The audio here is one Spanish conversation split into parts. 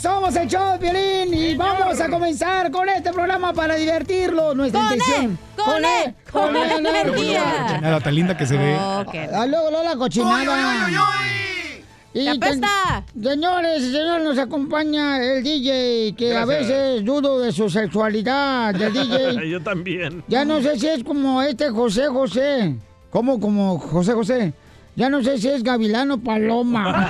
Somos el show de Violín y vamos a comenzar con este programa para divertirlo. Nuestra ¡Con intención. él! ¡Con él! ¡Con él, energía! Cochinada tan linda que se ve. Ah, luego, luego la cochinada. Y ¡Te apesta! ten- señores y señores, nos acompaña el DJ, que a Gracias. veces dudo de su sexualidad, del DJ. Yo también. Ya no sé si es como este José José. ¿Cómo como José José? Ya no sé si es Gavilano Paloma.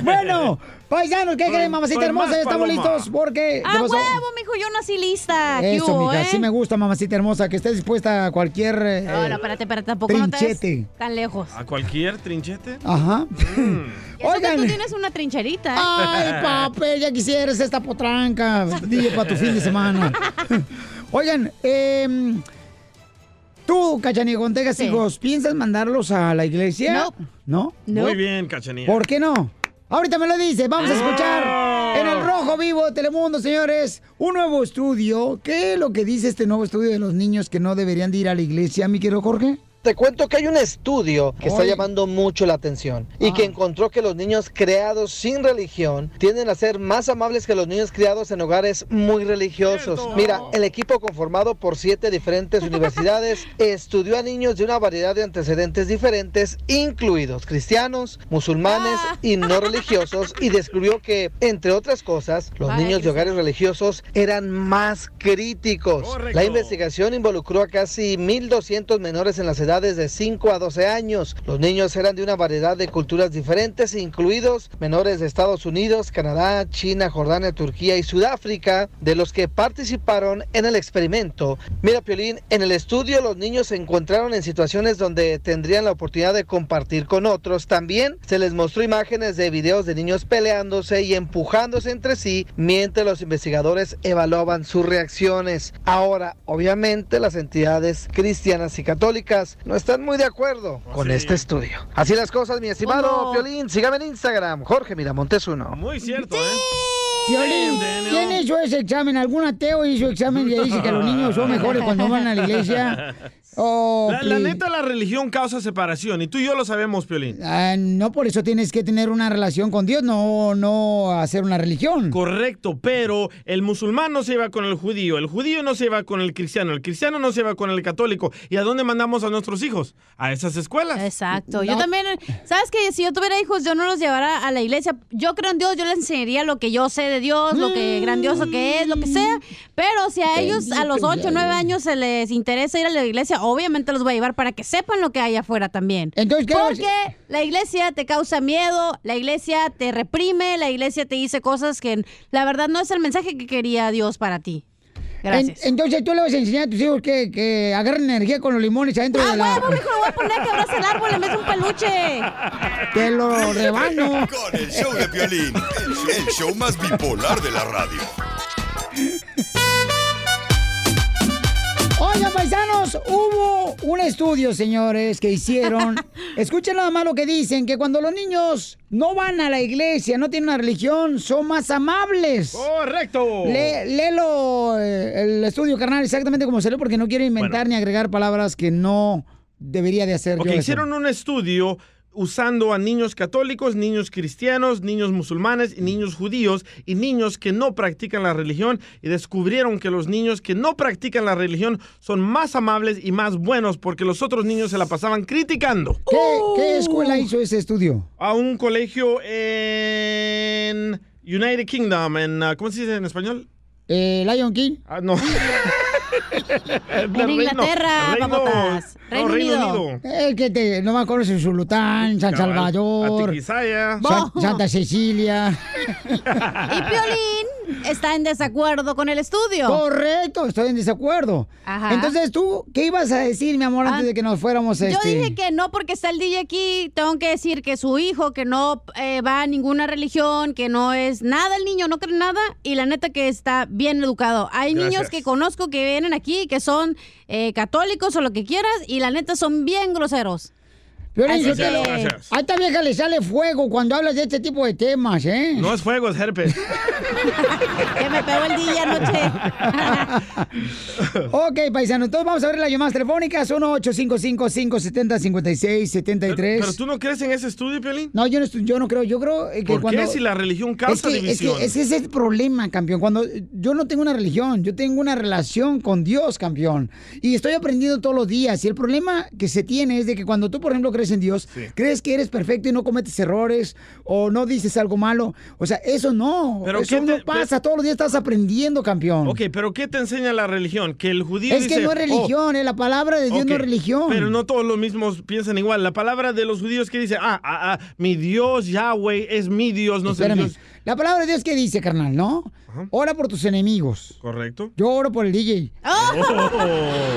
bueno, paisanos, ¿qué Soy- creen, mamacita soy hermosa? Ya estamos listos porque... ¡A ¿qué pasó? huevo, mijo! Yo nací lista. ¿Qué Eso, hubo, mija, eh? sí me gusta, mamacita hermosa, que estés dispuesta a cualquier... eh, No, no, espérate, espérate, tampoco no te trinchete. tan lejos. ¿A cualquier trinchete? Ajá. Y eso que tú tienes una trincherita, ¿eh? Ay, papel, ya quisieras esta potranca. DJ para tu fin de semana. Oigan, eh, tú, Cachanilla, cuando tengas Sí. hijos, ¿piensas mandarlos a la iglesia? No. ¿No? Muy bien, cachanilla. ¿Por qué no? Ahorita me lo dice. Vamos a escuchar en el Rojo Vivo de Telemundo, señores, un nuevo estudio. ¿Qué es lo que dice este nuevo estudio de los niños que no deberían de ir a la iglesia, mi querido Jorge? Te cuento que hay un estudio que está llamando mucho la atención y que encontró que los niños creados sin religión tienden a ser más amables que los niños criados en hogares muy religiosos. Mira, el equipo conformado por siete diferentes universidades estudió a niños de una variedad de antecedentes diferentes, incluidos cristianos, musulmanes y no religiosos, y descubrió que, entre otras cosas, los niños de hogares religiosos eran más críticos. La investigación involucró a casi 1.200 menores en las edades de 5 a 12 años. Los niños eran de una variedad de culturas diferentes, incluidos menores de Estados Unidos, Canadá, China, Jordania, Turquía y Sudáfrica, de los que participaron en el experimento. Mira, Piolín, en el estudio los niños se encontraron en situaciones donde tendrían la oportunidad de compartir con otros. También se les mostró imágenes de videos de niños peleándose y empujándose entre sí mientras los investigadores evaluaban sus reacciones. Ahora, obviamente, las entidades cristianas y católicas no están muy de acuerdo con este estudio. Así las cosas, mi estimado. Piolín. Sígame en Instagram, Jorge Miramontes uno. Muy cierto, ¿eh? Violín, ¿quién hizo ese examen? ¿Algún ateo hizo examen y dice que los niños son mejores cuando van a la iglesia? Oh, La, la please. neta, la religión causa separación. Y tú y yo lo sabemos, Piolín. Ah, no por eso tienes que tener una relación con Dios, no, no hacer una religión. Correcto, pero el musulmán no se va con el judío, el judío no se va con el cristiano, el cristiano no se va con el católico. ¿Y a dónde mandamos a nuestros hijos? A esas escuelas. Exacto. Yo también, ¿sabes qué? Si yo tuviera hijos, yo no los llevara a la iglesia. Yo creo en Dios, yo les enseñaría lo que yo sé de Dios, lo que grandioso que es, lo que sea. Pero si a ellos a los 8 o 9 años se les interesa ir a la iglesia, obviamente los voy a llevar para que sepan lo que hay afuera también. Entonces, ¿qué Porque la iglesia te causa miedo, la iglesia te reprime, la iglesia te dice cosas que la verdad no es el mensaje que quería Dios para ti. Gracias. En- entonces tú le vas a enseñar a tus hijos que, que agarren energía con los limones adentro de la... ¡Ah, huevo, mijo! Le voy a poner que abrace el árbol en vez de un peluche. Te lo rebano. Con el show de Piolín, el show más bipolar de la radio. Oigan, paisanos, hubo un estudio, señores, que hicieron. Escuchen nada más lo que dicen, que cuando los niños no van a la iglesia, no tienen una religión, son más amables. Correcto. Le- léelo eh, el estudio, carnal, exactamente como salió, porque no quiero inventar ni agregar palabras que no debería de hacer Ok, yo. eso. hicieron un estudio usando a niños católicos, niños cristianos, niños musulmanes y niños judíos y niños que no practican la religión y descubrieron que los niños que no practican la religión son más amables y más buenos porque los otros niños se la pasaban criticando. ¿Qué, qué escuela hizo ese estudio? A un colegio en United Kingdom, en, uh, ¿cómo se dice en español? Eh, Lion King. Ah, no. En Inglaterra, papotas. Reino Unido. El que te, no me acuerdo si Zulután, San Cabal. Salvador. Sa- Santa Cecilia. Y Piolín está en desacuerdo con el estudio. Correcto, estoy en desacuerdo. Ajá. Entonces, ¿tú qué ibas a decir, mi amor, antes Ah, de que nos fuéramos Yo este? dije que no porque está el DJ aquí, tengo que decir que su hijo, que no eh, va a ninguna religión, que no es nada el niño, no cree nada, y la neta que está bien educado. Hay niños que conozco que vienen aquí, que son eh, católicos o lo que quieras, y la neta son bien groseros. Piolín, a esta vieja le sale fuego cuando hablas de este tipo de temas, ¿eh? No es fuego, es herpes. Que me pegó el DJ anoche. Ok, paisano, entonces vamos a ver las llamadas telefónicas. 1-855-570-5673. Pero tú no crees en ese estudio, Piolín. No, yo no, estoy- yo no creo. Yo creo que ¿Por cuando... qué si la religión Es causa que, es, división? que, es que ese es el problema, campeón. Cuando yo no tengo una religión, yo tengo una relación con Dios, campeón. Y estoy aprendiendo todos los días. Y el problema que se tiene es de que cuando tú, por ejemplo, crees en Dios, Sí. crees que eres perfecto y no cometes errores o no dices algo malo. O sea, eso no. Pero eso ¿qué no te- pasa. Todos los días estás aprendiendo, campeón. Ok, pero ¿qué te enseña la religión? Que el judío Es que no es religión, eh, la palabra de oh, Dios no es religión. Pero no todos los mismos piensan igual. La palabra de los judíos que dice, ah, ah, ah, mi Dios Yahweh es mi Dios, no sé. Dios. La palabra de Dios que dice, carnal, ¿no? Ora por tus enemigos. Correcto. Yo oro por el DJ.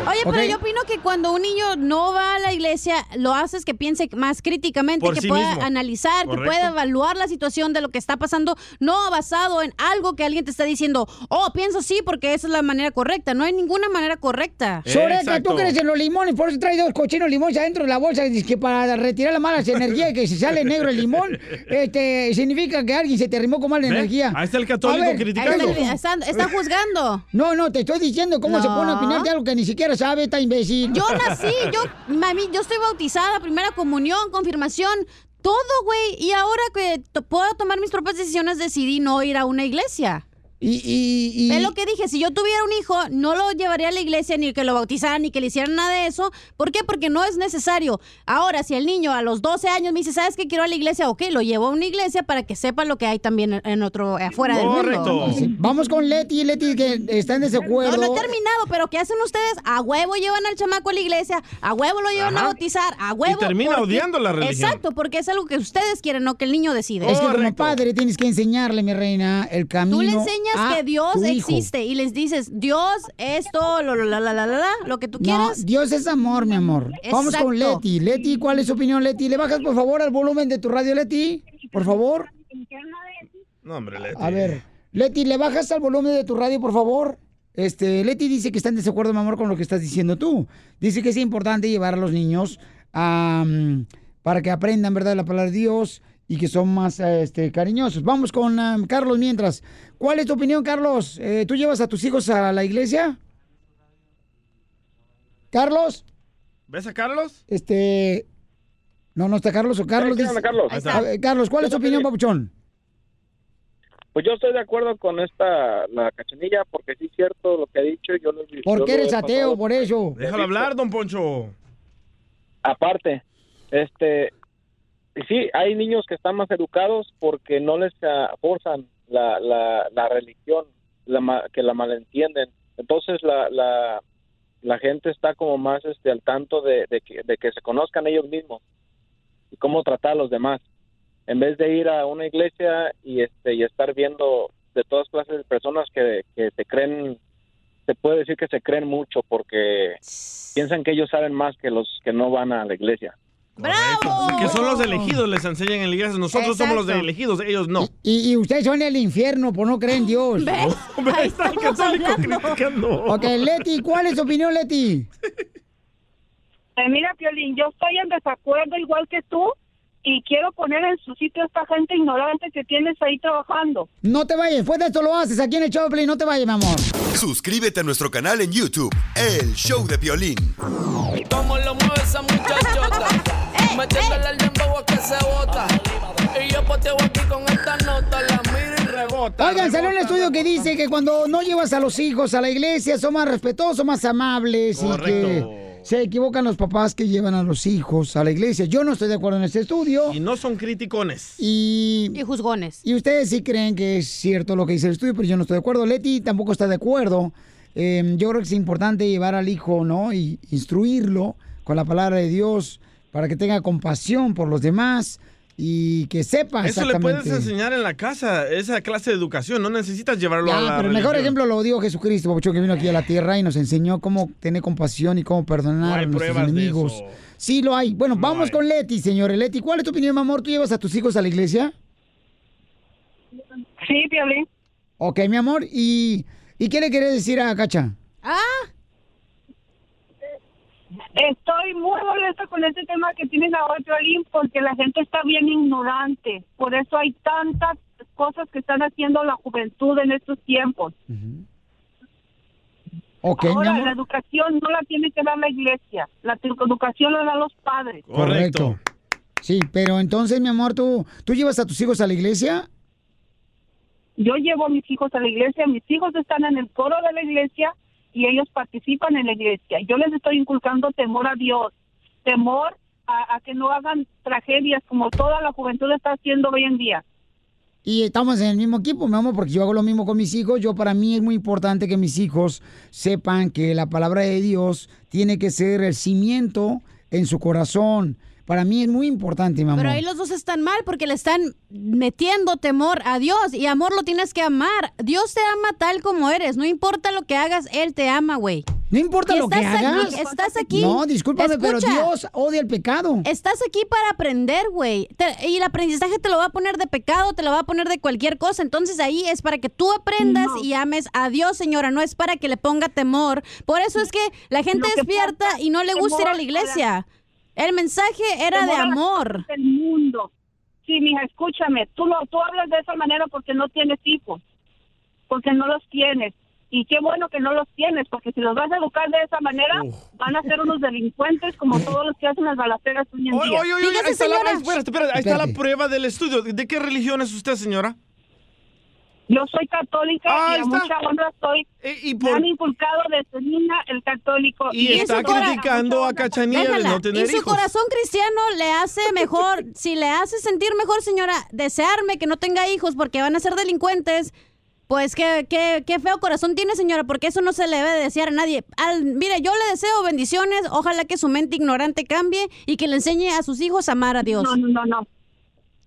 Oye, pero yo opino que cuando un niño no va a la iglesia, lo haces que piense más críticamente, Por que sí pueda mismo. analizar, que pueda evaluar la situación de lo que está pasando, no basado en algo que alguien te está diciendo, oh, pienso sí, porque esa es la manera correcta. No hay ninguna manera correcta. Exacto. tú crees en los limones, por eso trae dos cochinos limones adentro de la bolsa, que para retirar las malas energías, que si sale negro el limón, este, significa que alguien se te mala ¿Ve? energía. Ahí está el católico ver, criticando. está, está- está juzgando. No, no, te estoy diciendo cómo se pone a opinar de algo que ni siquiera sabe esta imbécil. Yo nací, yo, mami, yo estoy bautizada, primera comunión, confirmación, todo, güey. Y ahora que to- puedo tomar mis propias decisiones, decidí no ir a una iglesia. Y, y, y- Es lo que dije, si yo tuviera un hijo, no lo llevaría a la iglesia, ni que lo bautizaran, ni que le hicieran nada de eso. ¿Por qué? Porque no es necesario. Ahora, si el niño a los 12 años me dice, ¿sabes qué quiero a la iglesia? Ok, lo llevo a una iglesia para que sepa lo que hay también en- otro, afuera del mundo. Correcto. Sí, Vamos con Leti, Leti, que está en desacuerdo. No, no he terminado, pero ¿qué hacen ustedes? A huevo llevan al chamaco a la iglesia, a huevo lo llevan a bautizar, a huevo. termina odiando la religión. Exacto, porque es algo que ustedes quieren, no que el niño decide. Es que como Correcto. padre tienes que enseñarle, mi reina, el camino. Tú le enseñas a que Dios existe y les dices, Dios, esto, lo, lo, la, la, la, lo que tú No, quieras. Dios es amor, mi amor. Vamos con. Leti. Leti, ¿cuál es su opinión, Leti? ¿Le bajas, por favor, al volumen de tu radio, Leti? Por favor. No, hombre, Leti. A ver, Leti, ¿le bajas al volumen de tu radio, por favor? Este, Leti dice que está en desacuerdo, mi amor, con lo que estás diciendo tú. Dice que es importante llevar a los niños a, para que aprendan, ¿verdad?, la palabra de Dios y que son más este, cariñosos. Vamos con ah, Carlos mientras. ¿Cuál es tu opinión, Carlos? Eh, ¿Tú llevas a tus hijos a la iglesia? Carlos, ¿Ves a Carlos? este... No, no está Carlos o Carlos. ¿qué dice- Carlos? Ver, Carlos, ¿cuál es tu opinión, papuchón? Pues yo estoy de acuerdo con esta, la cachanilla, porque sí es cierto lo que ha dicho. Yo lo, ¿Por qué eres ateo? pasado. Por eso. Déjalo hablar, don Poncho. Aparte, este, sí, hay niños que están más educados porque no les ah, forzan la, la, la religión, la, que la malentienden. Entonces la, la, la gente está como más este, al tanto de, de que, de que se conozcan ellos mismos y cómo tratar a los demás. En vez de ir a una iglesia y, este, y estar viendo de todas clases de personas que, que se creen, se puede decir que se creen mucho porque piensan que ellos saben más que los que no van a la iglesia. ¡Bravo! Que son los elegidos, les enseñan en la iglesia. Nosotros somos los de elegidos, ellos no. Y, y ustedes son el infierno por no creer en Dios. ¿Ves? Hombre, Ahí está el estamos católico hablando. criticando. Ok, Leti, ¿cuál es tu opinión, Leti? Eh, mira, Piolín, yo estoy en desacuerdo igual que tú y quiero poner en su sitio a esta gente ignorante que tienes ahí trabajando. No te vayas, después de esto lo haces aquí en el Choplin, no te vayas, mi amor. Suscríbete a nuestro canal en YouTube, El Show de Violín. Cómo lo mueve esa muchachota. Metiéndole el dembow a que se bota. Y yo poteo aquí con esta nota. La miro y rebota. Oigan, salió un estudio que dice que cuando no llevas a los hijos a la iglesia son más respetuosos, más amables y Correcto. que se equivocan los papás que llevan a los hijos a la iglesia. Yo no estoy de acuerdo en este estudio Y no son criticones. y... Y juzgones. Y ustedes sí creen que es cierto lo que dice el estudio, pero yo no estoy de acuerdo. Leti tampoco está de acuerdo. Eh, yo creo que es importante llevar al hijo, ¿no? Y instruirlo con la palabra de Dios para que tenga compasión por los demás y que sepa Eso le puedes enseñar en la casa, esa clase de educación. No necesitas llevarlo a la pero el mejor ejemplo lo dio Jesucristo, que vino aquí a la tierra y nos enseñó cómo tener compasión y cómo perdonar No hay a nuestros de enemigos. eso. Sí, lo hay. Bueno, vamos con Leti, señores. Leti, ¿cuál es tu opinión, mi amor? ¿Tú llevas a tus hijos a la iglesia? Sí, Piolín. Ok, mi amor. ¿Y, ¿y qué le querés decir a Cacha? Ah, Estoy muy molesta con este tema que tienes ahora, Piolín, porque la gente está bien ignorante. Por eso hay tantas cosas que están haciendo la juventud en estos tiempos. Ok, mi ahora, la educación no la tiene que dar la iglesia. La educación la dan los padres. Correcto. Sí, pero entonces, mi amor, ¿tú, ¿tú llevas a tus hijos a la iglesia? Yo llevo a mis hijos a la iglesia, mis hijos están en el coro de la iglesia y ellos participan en la iglesia. Yo les estoy inculcando temor a Dios, temor a, que no hagan tragedias como toda la juventud está haciendo hoy en día. Y estamos en el mismo equipo, mi amor, porque yo hago lo mismo con mis hijos. Yo, para mí, es muy importante que mis hijos sepan que la palabra de Dios tiene que ser el cimiento en su corazón. Para mí es muy importante, mi amor. pero ahí los dos están mal porque le están metiendo temor a Dios y amor lo tienes que amar. Dios te ama tal como eres, no importa lo que hagas, Él te ama, güey. No importa lo que aquí, hagas. estás aquí. No, discúlpame, pero. Dios odia el pecado. Estás aquí para aprender, güey. Y el aprendizaje te lo va a poner de pecado, te lo va a poner de cualquier cosa. Entonces ahí es para que tú aprendas y ames a Dios, señora. No es para que le ponga temor. Por eso es que la gente despierta y no le gusta ir a la iglesia. El mensaje era de amor. del mundo. Sí, mija, escúchame, tú, lo, tú hablas de esa manera porque no tienes hijos, porque no los tienes. Y qué bueno que no los tienes, porque si los vas a educar de esa manera, van a ser unos delincuentes como todos los que hacen las balaceras hoy en Oye, día. oye, oye, ahí está, la, espérate, espérate, ahí está la prueba del estudio. ¿De qué religión es usted, señora? Yo soy católica Ah, y a está. mucha honra soy. y Me por- han inculcado desde niña el católico. Y está eso cora- criticando a Cachanilla de no tener y su hijos. corazón cristiano le hace mejor, si le hace sentir mejor, señora, desearme que no tenga hijos porque van a ser delincuentes. Pues qué, qué, qué feo corazón tiene, señora, porque eso no se le debe de desear a nadie. Al, mire, yo le deseo bendiciones, ojalá que su mente ignorante cambie y que le enseñe a sus hijos a amar a Dios. No, no, no, no.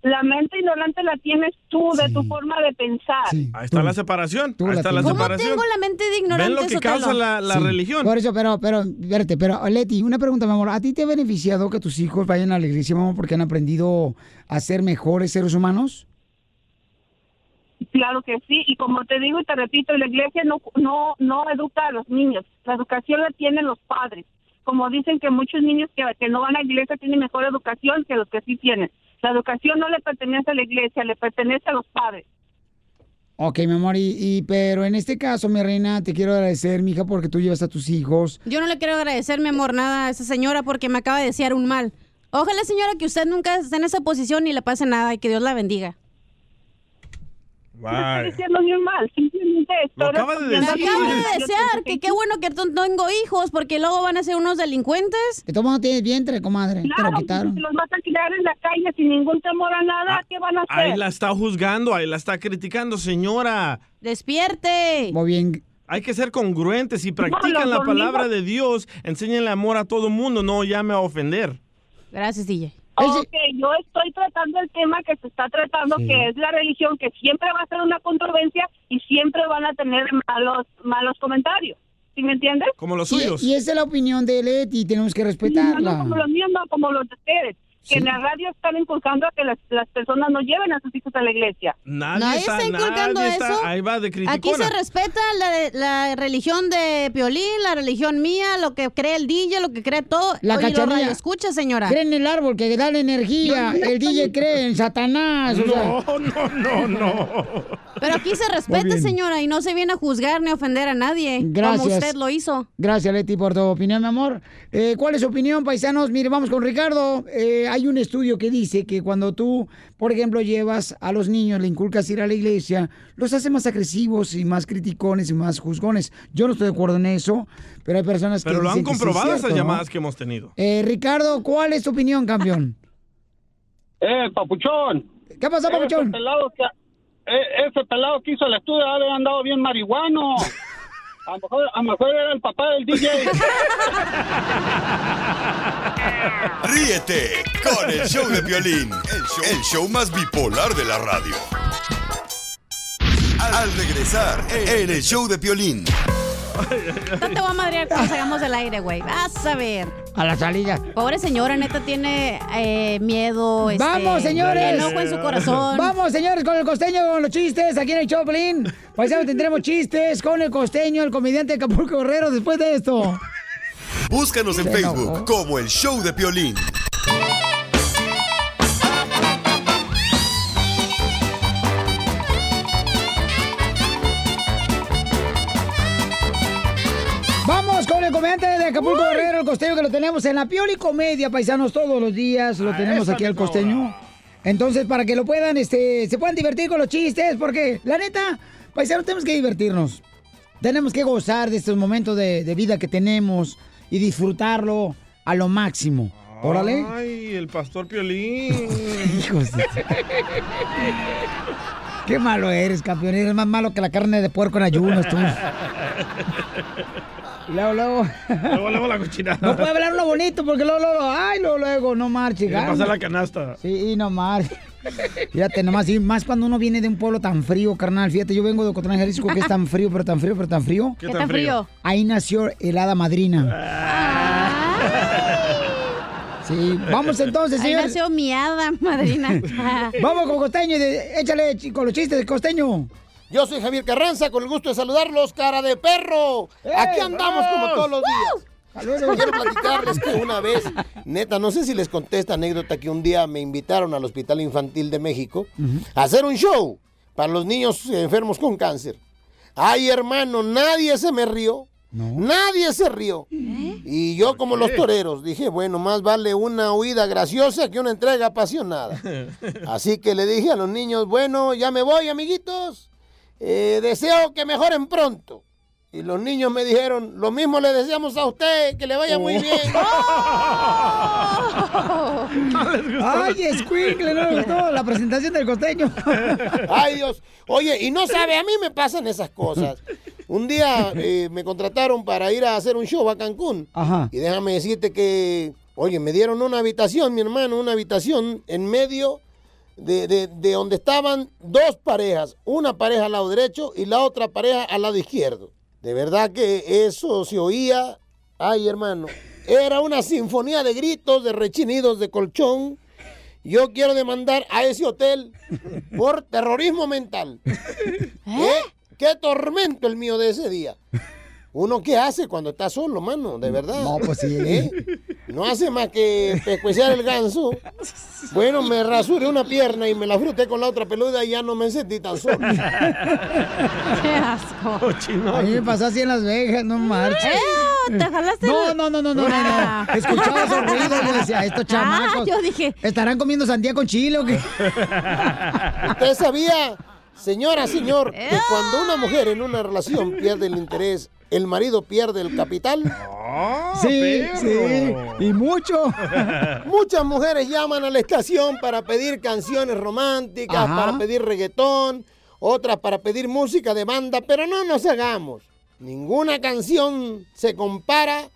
La mente ignorante la tienes tú, de tu forma de pensar. Ahí está la separación. Ahí la está la tienes. ¿Cómo separación. tengo la mente de ignorante, ¿Ven lo que Sotelo? causa la, la Sí. religión? Por eso, pero, pero, espérate, pero, Leti, una pregunta, mi amor. ¿A ti te ha beneficiado que tus hijos vayan a la iglesia, mi amor, porque han aprendido a ser mejores seres humanos? Claro que sí, y como te digo y te repito, la iglesia no, no, no educa a los niños, la educación la tienen los padres. Como dicen que muchos niños que, que no van a la iglesia tienen mejor educación que los que sí tienen. La educación no le pertenece a la iglesia, le pertenece a los padres. Ok, mi amor, y, y- pero en este caso, mi reina, te quiero agradecer, mija, porque tú llevas a tus hijos. Yo no le quiero agradecer, mi amor, nada a esa señora porque me acaba de desear un mal. Ojalá, señora, que usted nunca esté en esa posición y le pase nada y que Dios la bendiga. No estoy diciendo ni un mal, simplemente estoy acaba de Me respondiendo acaba a de desear que qué bueno que no tengo hijos porque luego van a ser unos delincuentes. De todos modos tienes vientre, comadre. te Claro, lo quitaron. si los vas a criar en la calle sin ningún temor a nada, ¿qué van a hacer? Ahí la está juzgando, ahí la está criticando, señora. Despierte. Muy bien. Hay que ser congruentes. Si practican los la palabra de Dios, enséñenle amor a todo mundo, no llame a ofender. Gracias, DJ. Ok, yo estoy tratando el tema que se está tratando, Sí. que es la religión, que siempre va a ser una controversia y siempre van a tener malos malos comentarios. ¿Sí me entiendes? Como los Y, y esa es la opinión de Leti, tenemos que No, no respetarla. como los míos, no como los de ustedes. Que en la radio están inculcando a que las, las personas no lleven a sus hijos a la iglesia. Nadie, Nadie está inculcando nadie está- eso. ahí va de Aquí se respeta la, la religión de Piolín, la religión mía, lo que cree el DJ, lo que cree todo. La Oye, escucha, señora. Cree en el árbol que da la energía. El DJ cree en Satanás. o sea. No, no, no, no. Pero aquí se respeta, señora, y no se viene a juzgar ni a ofender a nadie. Gracias. Como usted lo hizo. Gracias, Leti, por tu opinión, mi amor. Eh, ¿Cuál es su opinión, paisanos? Mire, vamos con Ricardo. Eh, hay un estudio que dice que cuando tú, por ejemplo, llevas a los niños, le inculcas ir a la iglesia, los hace más agresivos y más criticones y más juzgones. Yo no estoy de acuerdo en eso, pero hay personas que Pero lo han dicen comprobado cierto, esas ¿no? llamadas que hemos tenido. Eh, Ricardo, ¿cuál es tu opinión, campeón? Eh, papuchón. ¿Qué pasó, papuchón? Que, eh, ese pelado que hizo el estudio ha andado bien marihuano. A lo mejor, a lo mejor era el papá del DJ. Ríete con el show de violín, el show, el show más bipolar de la radio. Al regresar en el show de violín. No te voy a madrear cuando salgamos del aire, güey. Vas a ver. A la salida. Pobre señora, neta, tiene eh, miedo. este, Vamos, señores. Enojo en su corazón. Vamos, señores, con el costeño, con los chistes aquí en el Choplin. Paisano, tendremos chistes con el costeño, el comediante de Acapulco Guerrero, después de esto. Búscanos en Se Facebook enojó. como el show de violín. Comediante de Acapulco Guerrero, el costeño, que lo tenemos en la Pioli Comedia, paisanos, todos los días. Lo tenemos aquí al costeño. Entonces, para que lo puedan, este, se puedan divertir con los chistes, porque la neta, paisanos, tenemos que divertirnos. Tenemos que gozar de estos momentos de, de vida que tenemos y disfrutarlo a lo máximo. Órale. Ay, el pastor Piolín. Hijos de- Qué malo eres, campeón. Eres más malo que la carne de puerco en ayunas, tú. Luego, luego. Luego, luego la cochinada. No puede hablar uno bonito porque luego, luego, ay, luego, luego, no marche. Pasa la canasta. Sí, no marche. Fíjate nomás, y más cuando uno viene de un pueblo tan frío, carnal. Fíjate, yo vengo de Ocotlán, Jalisco, que es tan frío, pero tan frío, pero tan frío. ¿Qué tan frío? Ahí nació el hada madrina. Sí, vamos entonces, Ahí señor. nació mi hada, madrina. Vamos con Costeño, y de- échale con los chistes de Costeño. Yo soy Javier Carranza, con el gusto de saludarlos, cara de perro. Aquí andamos como todos los días. Saludos. Quiero platicarles que una vez, neta, no sé si les conté esta anécdota que un día me invitaron al Hospital Infantil de México a hacer un show para los niños enfermos con cáncer. Ay, hermano, nadie se me rió. Nadie se rió. Y yo como los toreros dije, bueno, más vale una huida graciosa que una entrega apasionada. Así que le dije a los niños, bueno, ya me voy, amiguitos. Eh, deseo que mejoren pronto. Y los niños me dijeron, lo mismo le deseamos a usted, que le vaya muy bien. Ay, escuincle, no me gustó la presentación del costeño. Ay, Dios. Oye, y no sabe, a mí me pasan esas cosas. Un día eh, me contrataron para ir a hacer un show a Cancún. Ajá. Y déjame decirte que, oye, me dieron una habitación, mi hermano, una habitación en medio de, de- de donde estaban dos parejas. Una pareja al lado derecho y la otra pareja al lado izquierdo. De verdad que eso se oía. Ay, hermano. Era una sinfonía de gritos, de rechinidos de colchón. Yo quiero demandar a ese hotel por terrorismo mental. ¿Eh? ¿Qué tormento el mío de ese día? ¿Uno qué hace cuando está solo, mano? De verdad. No, pues sí. ¿Eh? No hace más que pescuecer el ganso. Bueno, me rasuré una pierna y me la fruté con la otra peluda y ya no me sentí tan solo. Qué asco. A mí me pasó así en Las Vegas, no marches. ¡Eh! ¿Te jalaste? No, no, no, no, no, no, Ah. no. Escuchaba esos ruidos y decía, estos chamacos. Ah, yo dije. ¿Estarán comiendo sandía con chile o qué? ¿Usted sabía, señora, señor, que cuando una mujer en una relación pierde el interés, el marido pierde el capital? Sí, sí. Y mucho. Muchas mujeres llaman a la estación para pedir canciones románticas, Ajá. para pedir reggaetón, otras para pedir música de banda, pero no nos hagamos. Ninguna canción se compara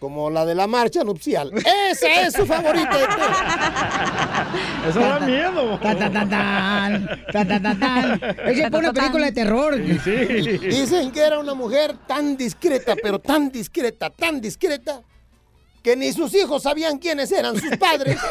como la de la marcha nupcial. Esa es su favorita. Eso da miedo. Tan, tan, tan, tan. Tan, tan. Es que fue una película de terror. Dicen que era una mujer tan discreta, pero tan discreta, tan discreta, que ni sus hijos sabían quiénes eran sus padres.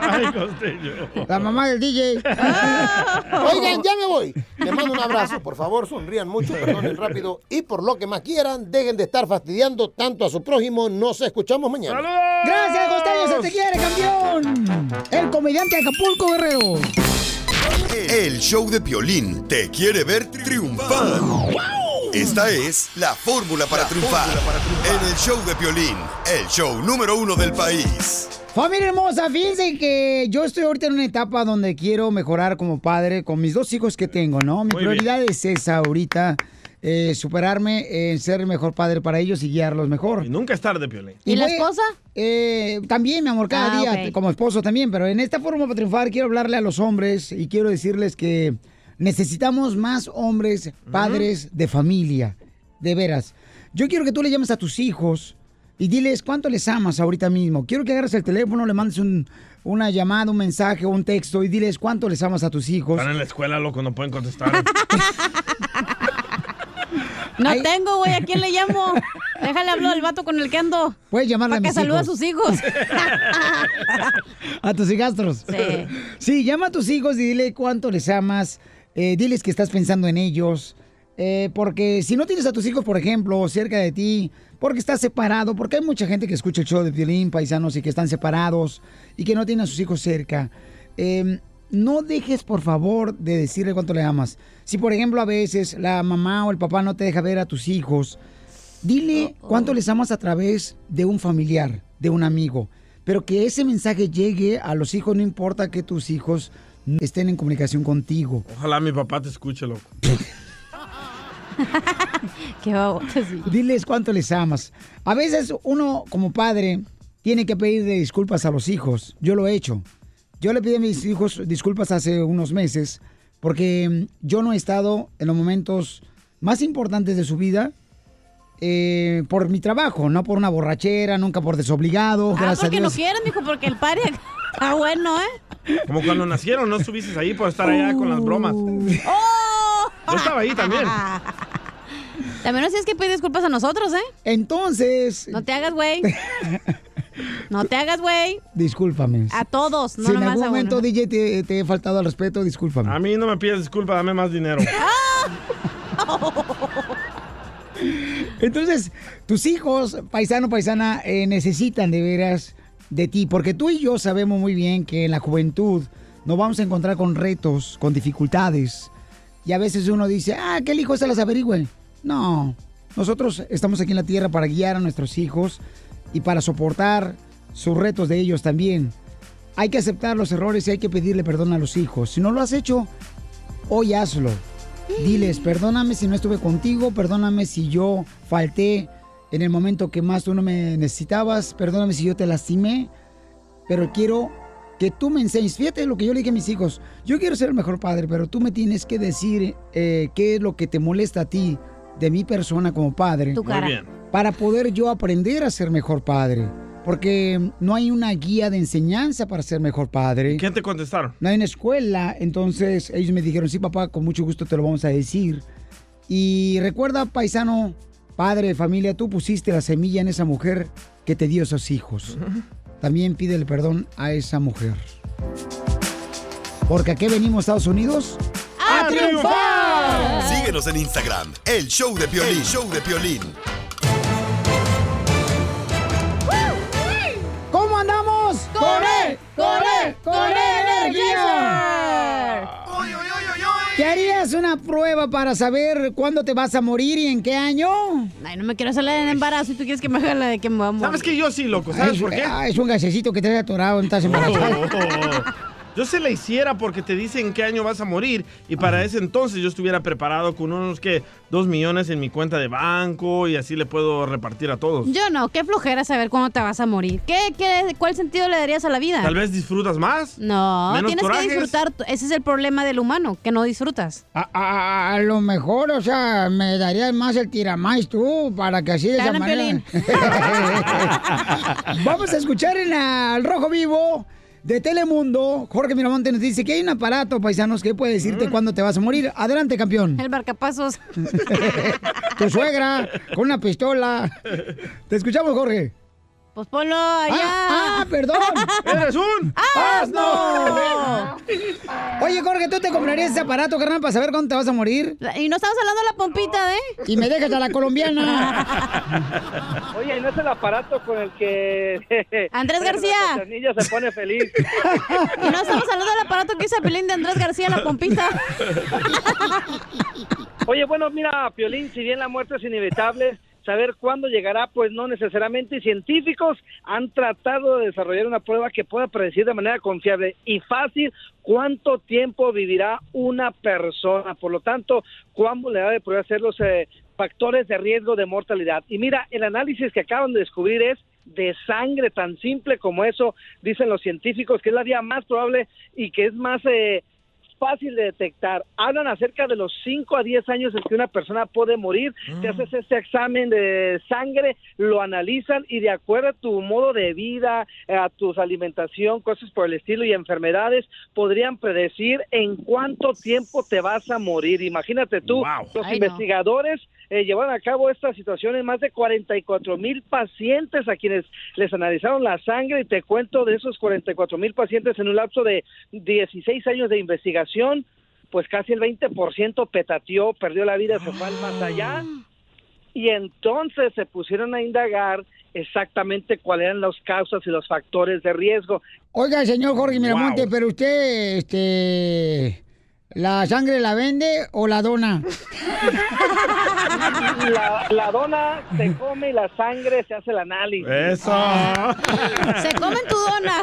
Ay, costeño. La mamá del DJ. Oigan, ya me voy. Les mando un abrazo. Por favor, sonrían mucho, perdonen rápido. Y por lo que más quieran, dejen de estar fastidiando tanto a su prójimo. Nos escuchamos mañana. Gracias, Costeño, se te quiere, campeón. El comediante Acapulco Guerrero. El show de Piolín te quiere ver triunfar. Esta es la fórmula para triunfar. En el show de Piolín, el show número uno del país. Familia hermosa, fíjense que yo estoy ahorita en una etapa donde quiero mejorar como padre con mis dos hijos que tengo, ¿no? Mi Muy prioridad es esa ahorita, eh, superarme en ser el mejor padre para ellos y guiarlos mejor. Y nunca es tarde, Piolín. ¿Y la voy- esposa? Eh, también, mi amor, cada Ah, día, como esposo también, pero en esta forma para triunfar quiero hablarle a los hombres y quiero decirles que necesitamos más hombres, padres de familia, de veras. Yo quiero que tú le llames a tus hijos y diles cuánto les amas ahorita mismo. Quiero que agarres el teléfono, le mandes un, una llamada, un mensaje o un texto y diles cuánto les amas a tus hijos. Están en la escuela, loco, no pueden contestar. No tengo, güey. ¿A quién le llamo? Déjale hablar al vato con el que ando. Puedes llamarle a Para que mis salude a sus hijos. A tus hijastros. Sí. Sí, llama a tus hijos y dile cuánto les amas. Eh, diles que estás pensando en ellos. eh, porque si no tienes a tus hijos, por ejemplo, cerca de ti, porque estás separado, porque hay mucha gente que escucha el show de violín, paisanos, y que están separados y que no tienen a sus hijos cerca. eh, no dejes, por favor, de decirle cuánto le amas. Si, por ejemplo, a veces la mamá o el papá no te deja ver a tus hijos, dile cuánto les amas a través de un familiar, de un amigo. Pero que ese mensaje llegue a los hijos, no importa que tus hijos estén en comunicación contigo. Ojalá mi papá te escuche, loco. Qué babotas, sí. Diles cuánto les amas. A veces uno como padre tiene que pedirle disculpas a los hijos. Yo lo he hecho. Yo le pedí a mis hijos disculpas hace unos meses porque mm, yo no he estado en los momentos más importantes de su vida eh, por mi trabajo, no por una borrachera, nunca por desobligado. Ah, gracias a porque no quieren, mijo, porque el party está bueno, ¿eh? Como cuando nacieron, no estuviste ahí por estar allá con las bromas. ¡Oh! Yo estaba ahí también. También nos tienes que pedir disculpas a nosotros, ¿eh? Entonces, No te hagas, güey. No te hagas, güey. discúlpame. A todos, no si en nomás algún a momento, uno. DJ, te, te he faltado al respeto, discúlpame. A mí no me pides disculpas, dame más dinero. Entonces, tus hijos, paisano, paisana, eh, necesitan de veras de ti, porque tú y yo sabemos muy bien que en la juventud nos vamos a encontrar con retos, con dificultades, y a veces uno dice, ah, que el hijo se las averigüe. No, nosotros estamos aquí en la tierra para guiar a nuestros hijos y para soportar sus retos de ellos también. Hay que aceptar los errores y hay que pedirle perdón a los hijos. Si no lo has hecho, hoy hazlo. Diles, perdóname si no estuve contigo, perdóname si yo falté en el momento que más tú no me necesitabas, perdóname si yo te lastimé, pero quiero que tú me enseñes. Fíjate lo que yo le dije a mis hijos, yo quiero ser el mejor padre, pero tú me tienes que decir eh, qué es lo que te molesta a ti de mi persona como padre. Tu cara. Muy bien. Para poder yo aprender a ser mejor padre. Porque no hay una guía de enseñanza para ser mejor padre. ¿Quién te contestaron? No hay una escuela, entonces ellos me dijeron, sí, papá, con mucho gusto te lo vamos a decir. Y recuerda, paisano, padre de familia, tú pusiste la semilla en esa mujer que te dio esos hijos. También pídele perdón a esa mujer. Porque aquí venimos, Estados Unidos, ¡A triunfar! Síguenos en Instagram, el show de Piolín, show de Piolín. ¿Cómo andamos? ¡Con él! ¡Con él! ¡Con energía! ¿Te harías una prueba para saber cuándo te vas a morir y en qué año? Ay, no me quiero hacer la del embarazo y tú quieres que me haga la de que me voy a morir. ¿Sabes que yo sí, loco? ¿Sabes es, por qué? ah, es un gasecito que te has atorado, estás embarazado. Oh, Yo se la hiciera porque te dicen qué año vas a morir y para ese entonces yo estuviera preparado con unos que dos millones en mi cuenta de banco y así le puedo repartir a todos. Yo no, qué flojera saber cuándo te vas a morir. ¿Qué, qué, ¿Cuál sentido le darías a la vida? Tal vez disfrutas más. No, Menos tienes corajes. que disfrutar. Ese es el problema del humano, que no disfrutas. A, a- a lo mejor, o sea, me darías más el tiramais tú, para que así de esa manera. Vamos a escuchar en al Rojo Vivo de Telemundo. Jorge Miramonte nos dice que hay un aparato, paisanos, que puede decirte cuándo te vas a morir. Adelante, campeón. El marcapasos. Tu suegra, con una pistola. Te escuchamos, Jorge. Pues ponlo allá. Ah, ah, perdón. ¡Eres un asno! Oye, Jorge, ¿tú te comprarías ese aparato, carnal, para saber cuándo te vas a morir? Y no estamos hablando de la pompita, ¿eh? Y me dejas a la colombiana. Oye, ¿no es el aparato con el que... Andrés García. La niña se pone feliz. Y no estamos hablando del aparato que hizo Pelín de Andrés García, la pompita. Oye, bueno, mira, Piolín, si bien la muerte es inevitable, saber cuándo llegará, pues no necesariamente. Científicos han tratado de desarrollar una prueba que pueda predecir de manera confiable y fácil cuánto tiempo vivirá una persona. Por lo tanto, cuán vulnerable puede ser los eh, factores de riesgo de mortalidad. Y mira, el análisis que acaban de descubrir es de sangre, tan simple como eso, dicen los científicos, que es la vía más probable y que es más... Eh, fácil de detectar. Hablan acerca de los 5 a 10 años en que una persona puede morir. Te haces este examen de sangre, lo analizan y de acuerdo a tu modo de vida, a tu alimentación, cosas por el estilo y enfermedades, podrían predecir en cuánto tiempo te vas a morir. Imagínate tú, los Ay, no. Eh, llevaron a cabo esta situación en más de 44 mil pacientes a quienes les analizaron la sangre. Y te cuento de esos 44 mil pacientes en un lapso de 16 años de investigación, pues casi el 20% petateó, perdió la vida, se fue al más allá. Y entonces se pusieron a indagar exactamente cuáles eran las causas y los factores de riesgo. Oiga, señor Jorge Miramonte, pero usted, este, ¿la sangre la vende o la dona? La, la dona se come y la sangre se hace el análisis. Eso. Se comen tu dona.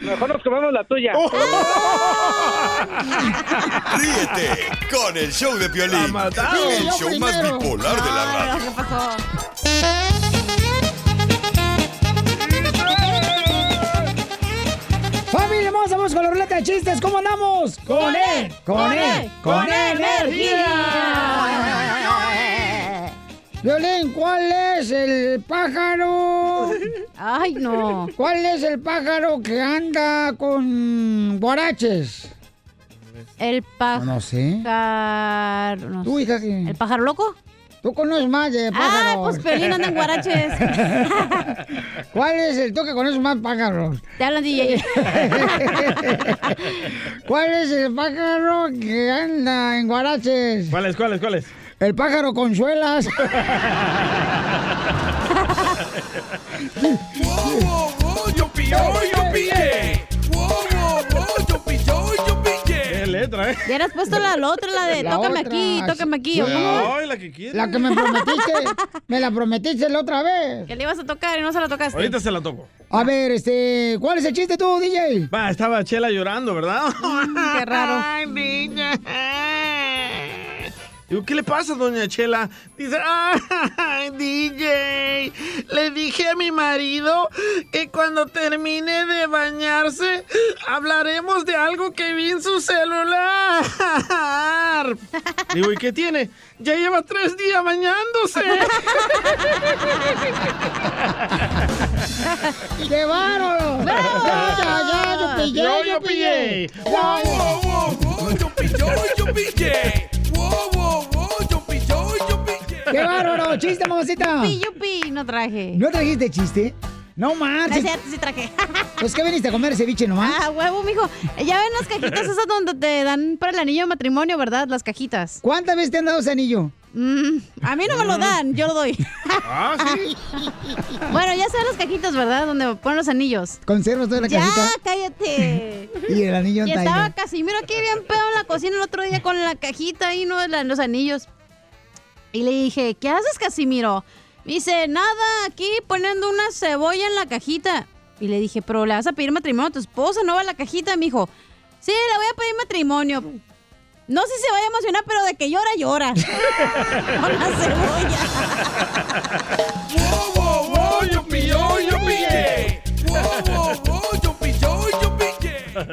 Mejor nos comemos la tuya. Ríete con el show de Piolín, el show más bipolar de la radio. ¿Qué pasó? Vamos con la ruleta de chistes. ¿Cómo andamos? ¡Con él! ¡Con él! ¡Con energía! Violín, ¿cuál es el pájaro? Ay, no. ¿Cuál es el pájaro que anda con guaraches? El pájaro. No sé. No ¿Tú, hija, qué? ¿El pájaro loco? Tú conoces más de Ah, pájaros. pues Piolín anda en guaraches. ¿Cuál es el toque con esos más pájaros? Te hablan, DJ. ¿Cuál es el pájaro que anda en guaraches? ¿Cuáles, cuáles, cuáles? El pájaro con suelas. ¿Qué letra, eh? Ya has puesto la, la otra, la de La tócame otra, aquí, tócame aquí. ¿o cómo? Ay, la que quiere. La que me prometiste, me la prometiste la otra vez. Que le ibas a tocar y no se la tocaste. Ahorita se la toco. A ver, este, ¿cuál es el chiste tú, DJ? Va, estaba Chela llorando, ¿verdad? Qué raro. Ay, niña. Digo, ¿qué le pasa, doña Chela? Dice, ay, DJ, le dije a mi marido que cuando termine de bañarse hablaremos de algo que vi en su celular. Digo, ¿y qué tiene? Ya lleva tres días bañándose. ¡Qué bárbaro! ¡Ya, ya, ya! ¡Yo pillé, Yo, yo, yo pillé! pillé. Ya, ¡Qué bárbaro! ¡Chiste, mamacita! Yupi, yupi, no traje. ¿No trajiste chiste? No No es marches. cierto, sí traje. Pues, ¿qué viniste a comer ceviche nomás? Ah, huevo, mijo. Ya ven las cajitas esas donde te dan para el anillo de matrimonio, ¿verdad? Las cajitas. ¿Cuántas veces te han dado ese anillo? Mm, a mí no me lo dan, yo lo doy. Ah, sí. Bueno, ya saben las cajitas, ¿verdad? Donde ponen los anillos. ¿Conservas toda la ya, cajita? cállate. Y el anillo Y en estaba Taina. Casimiro aquí bien pedo en la cocina el otro día con la cajita ahí, ¿no? Los anillos. Y le dije, ¿qué haces, Casimiro? Me dice, nada, aquí poniendo una cebolla en la cajita. Y le dije, pero le vas a pedir matrimonio a tu esposa, no va a la cajita, mijo. Sí, le voy a pedir matrimonio. No sé si se vaya a emocionar, pero de que llora, llora. Con la cebolla.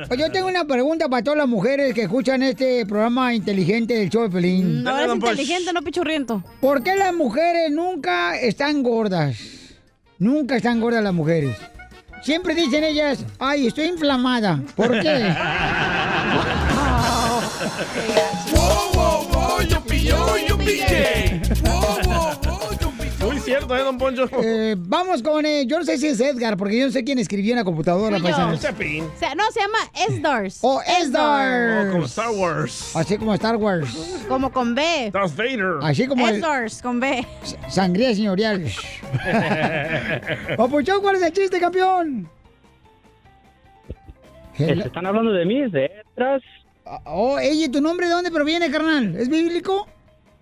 Pues yo tengo una pregunta para todas las mujeres que escuchan este programa inteligente del show de Pelín. No eres inteligente, no pichurriento. ¿Por qué las mujeres nunca están gordas? Nunca están gordas las mujeres. Siempre dicen ellas, ay, estoy inflamada. ¿Por qué? Muy cierto, ¿eh, don Poncho? Eh, vamos con, eh, yo no sé si es Edgar, porque yo no sé quién escribió en la computadora. Fui yo. Chapín. O sea, no, se llama Esdars. Oh, Esdar. Oh, como Star Wars. Así como Star Wars. Como con B. Darth Vader. Así como el Esdars, con B. sangría señorial. Papuchón, ¿cuál es el chiste, campeón? ¿Están hablando de mí? ¿De atrás? Oh, ey, ¿y ¿tu nombre de dónde proviene, carnal? ¿Es bíblico?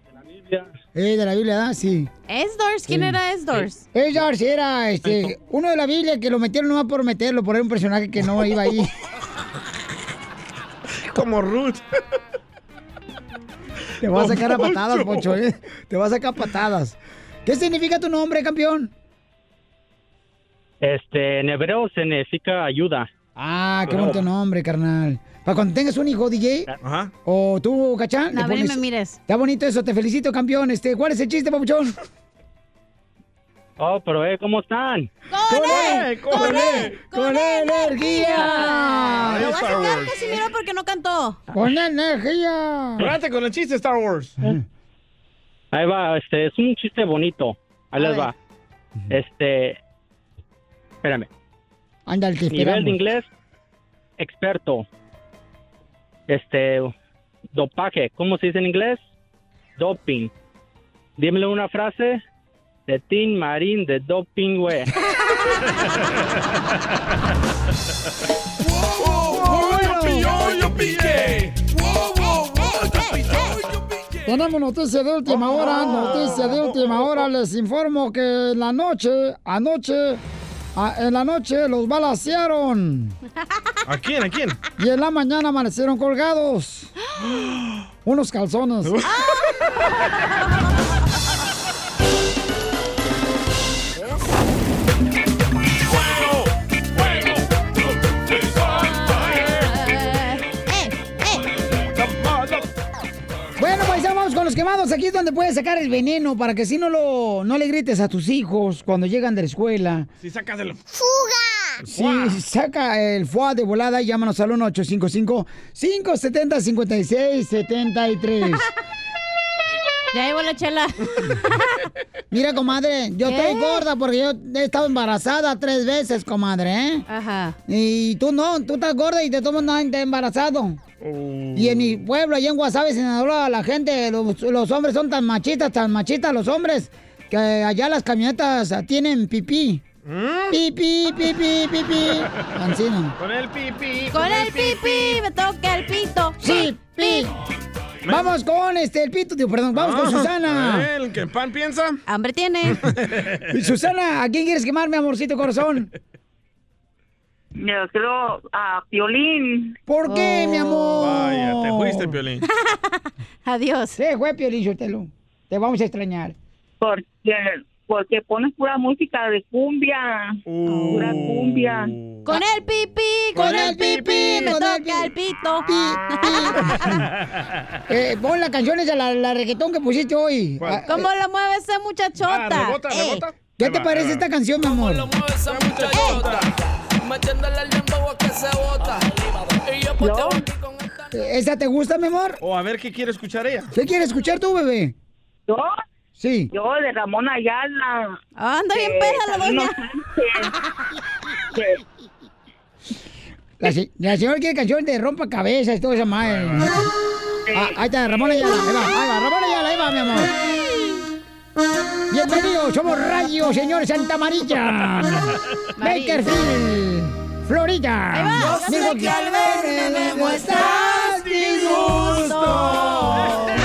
De la Biblia. Eh, de la Biblia, ¿ah? Sí. Esdars, ¿quién Sí. era Esdars? Esdars era este, uno de la Biblia que lo metieron nomás por meterlo, por un personaje que no iba ahí. Como Ruth. Te va a sacar a patadas, Poncho. Poncho, ¿eh? Te va a sacar a patadas. ¿Qué significa tu nombre, campeón? Este, en hebreo significa ayuda. Ah, qué bonito nombre, carnal. Para cuando tengas un hijo, DJ. Ajá. O tú, Cachán. A ver, me mires. Está bonito eso, te felicito, campeón. Este, ¿Cuál es el chiste, papuchón? Oh, pero eh, ¿cómo están? ¡Con él! ¡Con él! ¡Con energía! Lo vas a sacar, Casimiro, porque no cantó. ¡Con energía! Espérate con el chiste Star Wars. Ahí va, este, es un chiste bonito. Ahí les va. Este, espérame. Ándale, te Nivel esperamos. de inglés, experto. Este, dopaje, ¿cómo se dice en inglés? Doping. Dímele una frase de Tin Marín de Doping, güey. Tenemos noticias de última hora, noticias de última hora. Les informo que en la noche, anoche, a- en la noche los balacearon. ¿A quién? ¿A quién? Y en la mañana amanecieron colgados. Unos calzones. quemados. Aquí es donde puedes sacar el veneno para que si no lo no le grites a tus hijos cuando llegan de la escuela. Si sacas el... Sí, saca el FUA de volada y llámanos al 1-855-570-5673. Ya llegó la chela. Mira, comadre, yo ¿Qué? estoy gorda porque yo he estado embarazada tres veces, comadre, ¿eh? Ajá. Y tú no, tú estás gorda y te tomas nada te embarazado. Y en mi pueblo, allá en Guasave, Sinaloa, la gente, los, los hombres son tan machistas, tan machistas los hombres, que allá las camionetas tienen pipí. Pipí, pipí, pipí. Ancina. Con el pipí. Con el pipí me toca el pito. Sí, pi. Vamos con este, el pito, tío, perdón, vamos con Ah, Susana. ¿El que pan piensa? Hambre tiene. Susana, ¿a quién quieres quemar, mi amorcito corazón? Yo quiero a Piolín. ¿Por qué, mi amor? Vaya, te fuiste, Piolín. Adiós. Se fue, Piolín, Sotelo. Te vamos a extrañar. Porque, porque pones pura música de cumbia. Pura cumbia. Con el pipí, con, el pipí, me toca el pito. Eh, pon la canción esa, la, la reggaetón que pusiste hoy. Ah, ¿Cómo lo mueve esa muchachota? Ah, rebota, Eh, rebota. ¿Qué te parece esta canción, mi amor? esa muchachota. Metiéndole el dembow a que se bota. Y yo pues te con Eh, ¿Esa te gusta, mi amor? O a ver qué quiere escuchar ella. ¿Qué quieres escuchar tú, bebé? ¿Yo? Sí. Yo de Ramón Ayala. Anda bien Que peda la doña. La, se- la señora quiere canción de rompacabezas y todo esa madre. Ah, ahí está, Ramón Ayala. Ahí va, ahí va, Ramón Ayala, ahí va, mi amor. Bienvenidos, somos Radio Señor Santa Amarilla. Bakerfield, Florida. Ahí va. Yo sé que al verme demuestras disgusto.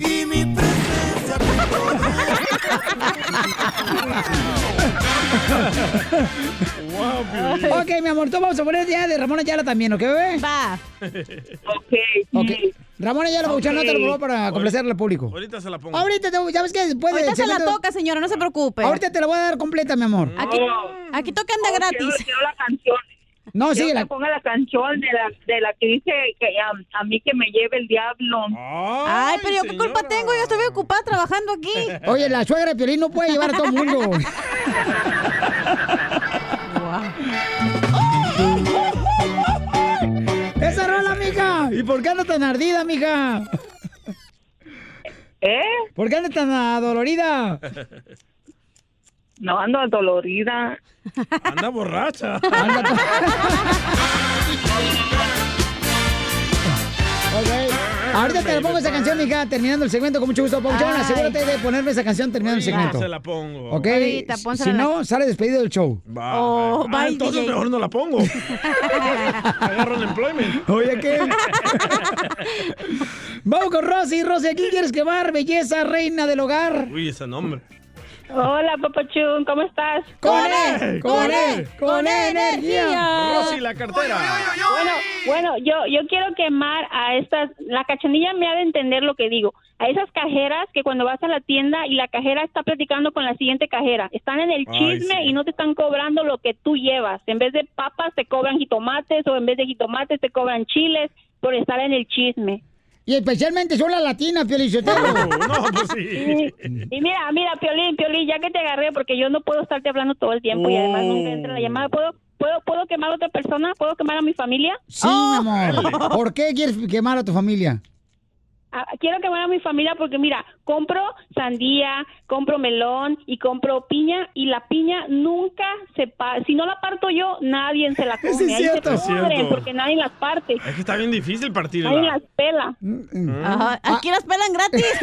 Y mi presencia Ok, mi amor, tú vamos a poner ya de Ramón Ayala también, ¿ok, bebé? Va. Ok, Ok. Ramón Ayala, Ok. okay. no te lo pongo para complacerle al público. Ahorita se la pongo. Ahorita, te, ya ves que después de Ahorita se la toca, señora, no se preocupe. Ahorita te la voy a dar completa, mi amor. Aquí, aquí tocan de Oh, gratis. Quiero, quiero la canción. No, que la... ponga la canción de la, de la que dice que a, a mí que me lleve el diablo. Ay, pero yo qué culpa tengo, yo estoy ocupada trabajando aquí. Oye, la suegra de Piolín no puede llevar a todo el mundo. ¡Esa ¿Y por qué anda tan ardida, mija? ¿Eh? ¿Por qué anda tan adolorida? No ando dolorida. Anda borracha. Ok. Ahorita te la pongo esa canción, mija, terminando el segmento con mucho gusto. Pauchón, asegúrate de ponerme esa canción terminando el segmento. Se la pongo. ¿Ok? Ahorita, si no, sale despedido del show. Va. Oh, Ah, entonces DJ. mejor no la pongo. Agarro el employment. Oye, ¿qué? Vamos con Rosy. Rosy, ¿a quién quieres quemar? Belleza, reina del hogar. Uy, ese nombre. Hola, papachón, ¿cómo estás? ¡Con él! ¡Con él! ¡Con energía! Rosy, la cartera. Bueno, bueno, yo, yo quiero quemar a estas, la cachanilla me ha de entender lo que digo. a esas cajeras que cuando vas a la tienda y la cajera está platicando con la siguiente cajera, están en el Ay, chisme sí. y no te están cobrando lo que tú llevas. En vez de papas te cobran jitomates o en vez de jitomates te cobran chiles por estar en el chisme. Y especialmente son las latinas, Piolichotelo. No, pues Y, y mira, mira, Piolín, Piolín, ya que te agarré, porque yo no puedo estarte hablando todo el tiempo y además nunca entra la llamada, ¿puedo, puedo, ¿puedo quemar a otra persona? ¿Puedo quemar a mi familia? Sí, mi amor. ¿Por qué quieres quemar a tu familia? Ah, quiero quemar a mi familia porque mira, compro sandía, compro melón y compro piña y la piña nunca se pa si no la parto yo, nadie se la come. Es Ahí cierto. se Es pudren porque nadie las parte. Es que está bien difícil partirla. Nadie las pela. Ajá, aquí las pelan gratis.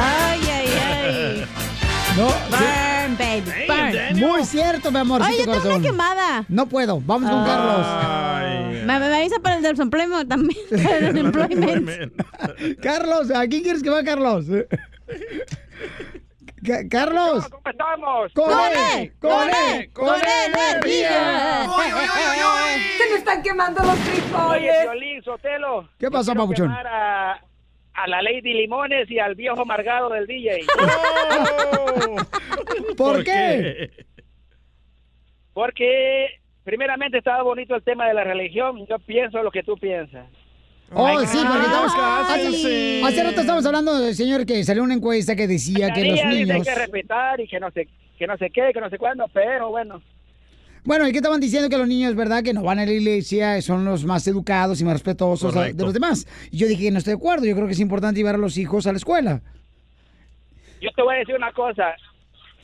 ay, ay, ay. No. Burn, baby, burn. Muy cierto, mi amor. Oye, yo tengo una quemada. No puedo. Vamos con Ah. Me, me avisa para el desempleado también. para el employment. Carlos. Carlos, ¿a quién quieres que va, Carlos? Ca- Carlos. ¿Cómo estamos? ¡Con ¡Con él! ¡Con ¡Con él! él! ¡Con ¡Con energía! energía! ¡Se me están quemando los Oye, frijoles! Violín Sotelo. ¿Qué pasó, papuchón? A, a la Lady Limones y al viejo amargado del DJ. ¿Por qué? Porque, primeramente, estaba bonito el tema de la religión. Yo pienso lo que tú piensas. Oh, sí, porque estamos... Hace, hace rato estamos hablando del señor que salió una encuesta que decía que los niños... que respetar y que no sé que no sé qué, que no sé cuándo, pero bueno. Bueno, ¿y qué estaban diciendo que los niños, verdad, que no van a la iglesia, son los más educados y más respetuosos a- de los demás? Y yo dije que no estoy de acuerdo, yo creo que es importante llevar a los hijos a la escuela. Yo te voy a decir una cosa.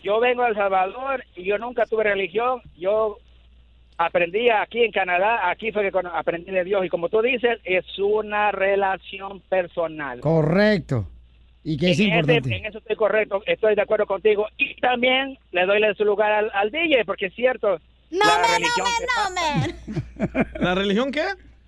Yo vengo de El Salvador y yo nunca tuve religión. Yo aprendí aquí en Canadá, aquí fue que aprendí de Dios. Y como tú dices, es una relación personal. Correcto. Y que es en, ese- importante. en eso estoy correcto, estoy de acuerdo contigo. Y también le doy su lugar al, al DJ, porque es cierto. No, la me, religión no, me, no, me. ¿La religión qué?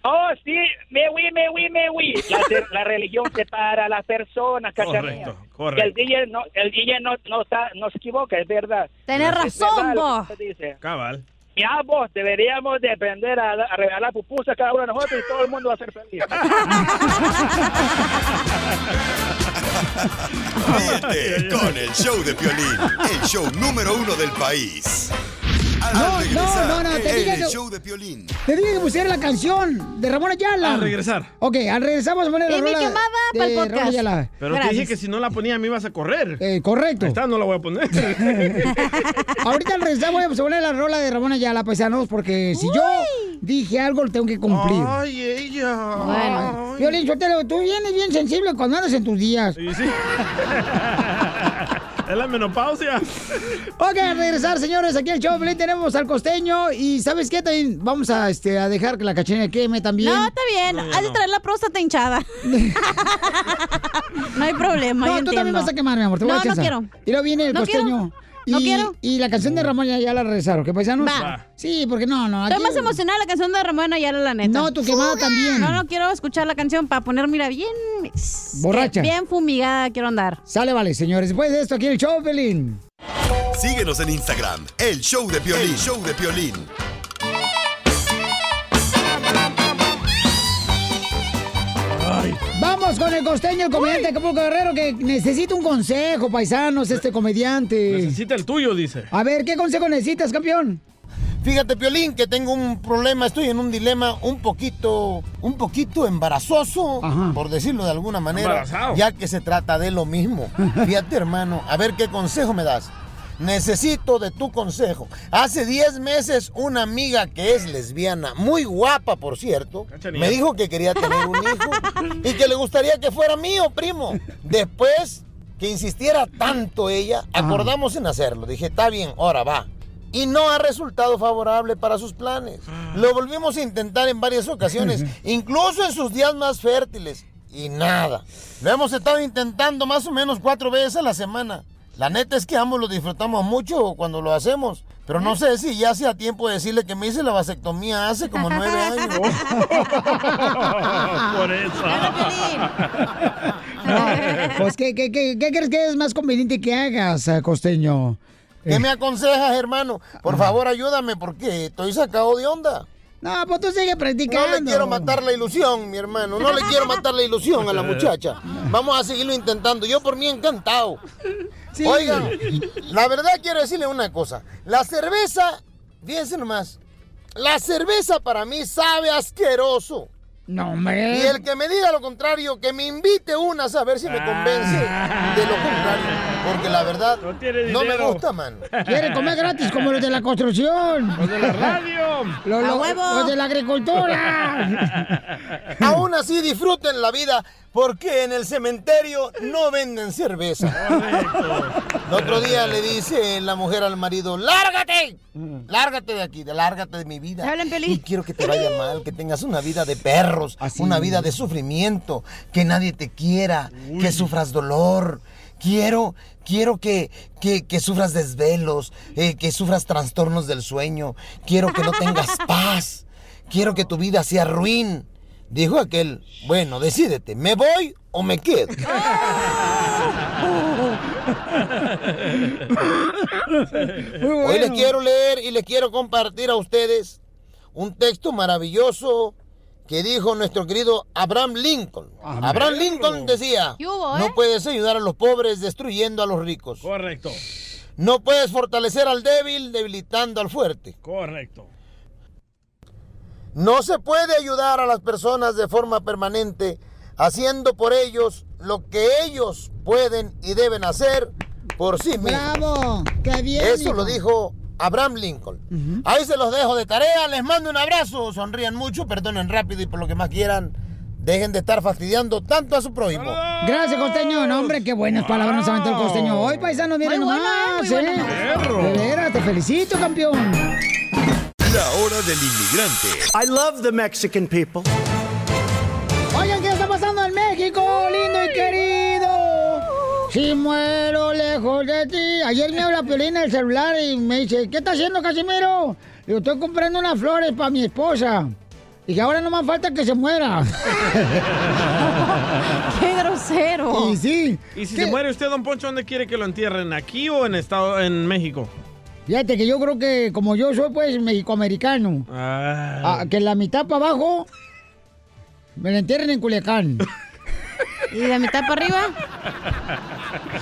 Oh, sí, me oui, me oui, me oui. La, la religión separa a las personas, cachanilla. Correcto, correcto. Y el DJ no, el DJ no, no, está, no se equivoca, es verdad. Tenés Es razón, verdad que vos. dice. Cabal. Ya vos deberíamos de aprender a, a regalar pupusas a cada uno de nosotros y todo el mundo va a ser feliz. Ríete con el show de Piolín, el show número uno del país. Al No, regresar, no, no, no, te dije el que- show de Piolín. Te dije que pusiera la canción de Ramón Ayala. Al regresar. Ok, al regresar vamos a poner la Y mi rola de pa'l Ramón podcast. Ayala. Pero te dije que si no la ponía me ibas a correr. Eh, correcto. Está, no la voy a poner. Ahorita al regresar voy a poner la rola de Ramón Ayala, paisanos, porque si yo dije algo, lo tengo que cumplir. Ay, ella. Bueno, Violín Sotelo, tú vienes bien sensible cuando andas en tus días. Sí, sí. es la menopausia. Ok, a regresar, señores, aquí el show, de Piolín, tenemos al costeño y ¿sabes qué? También vamos a, este, a dejar que la cachanilla queme también. No, está bien. Has de traer la próstata hinchada. no hay problema. No, yo tú también vas a quemar, mi amor. Te voy no, a no quiero. Y luego viene el No quiero. No y, quiero. Y la canción de Ramón ya, ya la regresaron, ¿qué paisanos? Va. Sí, porque no, no. Estoy aquí- más emocionada la canción de Ramón Ayala, la neta. No, tu quemada también. No, no quiero escuchar la canción para poner, mira, bien. Borracha. Bien fumigada quiero andar. Sale, vale, señores. Después de esto, aquí el show, Pelín. Síguenos en Instagram, el show de Piolín. El show de Piolín. Vamos con el costeño, el comediante Acapulco Guerrero, que necesita un consejo, paisanos, este comediante. Necesita el tuyo, dice. A ver, ¿qué consejo necesitas, campeón? Fíjate, Piolín, que tengo un problema, estoy en un dilema un poquito, un poquito embarazoso, por decirlo de alguna manera, Embarazado. ya que se trata de lo mismo. Fíjate, hermano, a ver qué consejo me das. Necesito de tu consejo. Hace 10 meses una amiga que es lesbiana, muy guapa por cierto, me dijo que quería tener un hijo y que le gustaría que fuera mío, primo. Después que insistiera tanto ella, acordamos en hacerlo. Dije, está bien, ahora va. Y no ha resultado favorable para sus planes. Lo volvimos a intentar en varias ocasiones, incluso en sus días más fértiles. Y nada. Lo hemos estado intentando más o menos cuatro veces a la semana. La neta es que ambos lo disfrutamos mucho cuando lo hacemos. Pero no sé si ya sea tiempo de decirle que me hice la vasectomía hace como nueve años. Por eso. Pues, ¿qué, qué, qué, qué crees que es más conveniente que hagas, eh, costeño? ¿Qué me aconsejas, hermano? Por favor, ayúdame porque estoy sacado de onda. No, pues tú sigue practicando. No le quiero matar la ilusión, mi hermano. No le quiero matar la ilusión a la muchacha. Vamos a seguirlo intentando. Yo por mí encantado. Oigan, la verdad quiero decirle una cosa. La cerveza, fíjense nomás, la cerveza para mí sabe asqueroso. No, hombre. Y el que me diga lo contrario, que me invite una a ver si me convence de lo contrario. Porque la verdad no, me gusta, man. Quiere comer gratis como los de la construcción. Los de la radio. Los, ¡A los- los de la agricultura. Aún así disfruten la vida porque en el cementerio no venden cerveza. El otro día le dice la mujer al marido, lárgate, lárgate de aquí, lárgate de mi vida. Y quiero que te vaya mal, que tengas una vida de perros, una vida de sufrimiento, que nadie te quiera, que sufras dolor. Quiero, quiero que, que, que sufras desvelos, eh, que sufras trastornos del sueño. Quiero que no tengas paz. Quiero que tu vida sea ruin. Dijo aquel, bueno, decídete, ¿me voy o me quedo? Hoy les quiero leer y les quiero compartir a ustedes un texto maravilloso que dijo nuestro querido Abraham Lincoln. Abraham Lincoln decía, ¿Qué hubo, eh? no puedes ayudar a los pobres destruyendo a los ricos. Correcto. No puedes fortalecer al débil debilitando al fuerte. Correcto. No se puede ayudar a las personas de forma permanente haciendo por ellos lo que ellos pueden y deben hacer por sí mismos. ¡Bravo! ¡Qué bien! Eso hijo. lo dijo Abraham Lincoln. Ahí se los dejo de tarea, les mando un abrazo, sonrían mucho, perdonen rápido y por lo que más quieran, dejen de estar fastidiando tanto a su prójimo. Gracias, costeño. No, hombre, qué buenas palabras nos aventó el costeño. Hoy, paisano, miren nomás, buena, eh, ¿eh? buena. Te felicito, campeón. La hora del inmigrante. I love the Mexican people. Oigan, ¿qué está pasando en México, lindo y querido? Si muero lejos de ti. Ayer me habla Piolín en el celular y me dice, ¿qué está haciendo, Casimiro? Le digo, estoy comprando unas flores para mi esposa. Y que ahora no más falta que se muera. ¡Qué grosero! Y sí. Y si se muere usted, don Poncho, ¿dónde quiere que lo entierren? ¿Aquí o en estado, en México? Fíjate que yo creo que como yo soy pues mexicoamericano, Ah. ah, que la mitad para abajo me la entierren en Culiacán. ¿Y la mitad para arriba?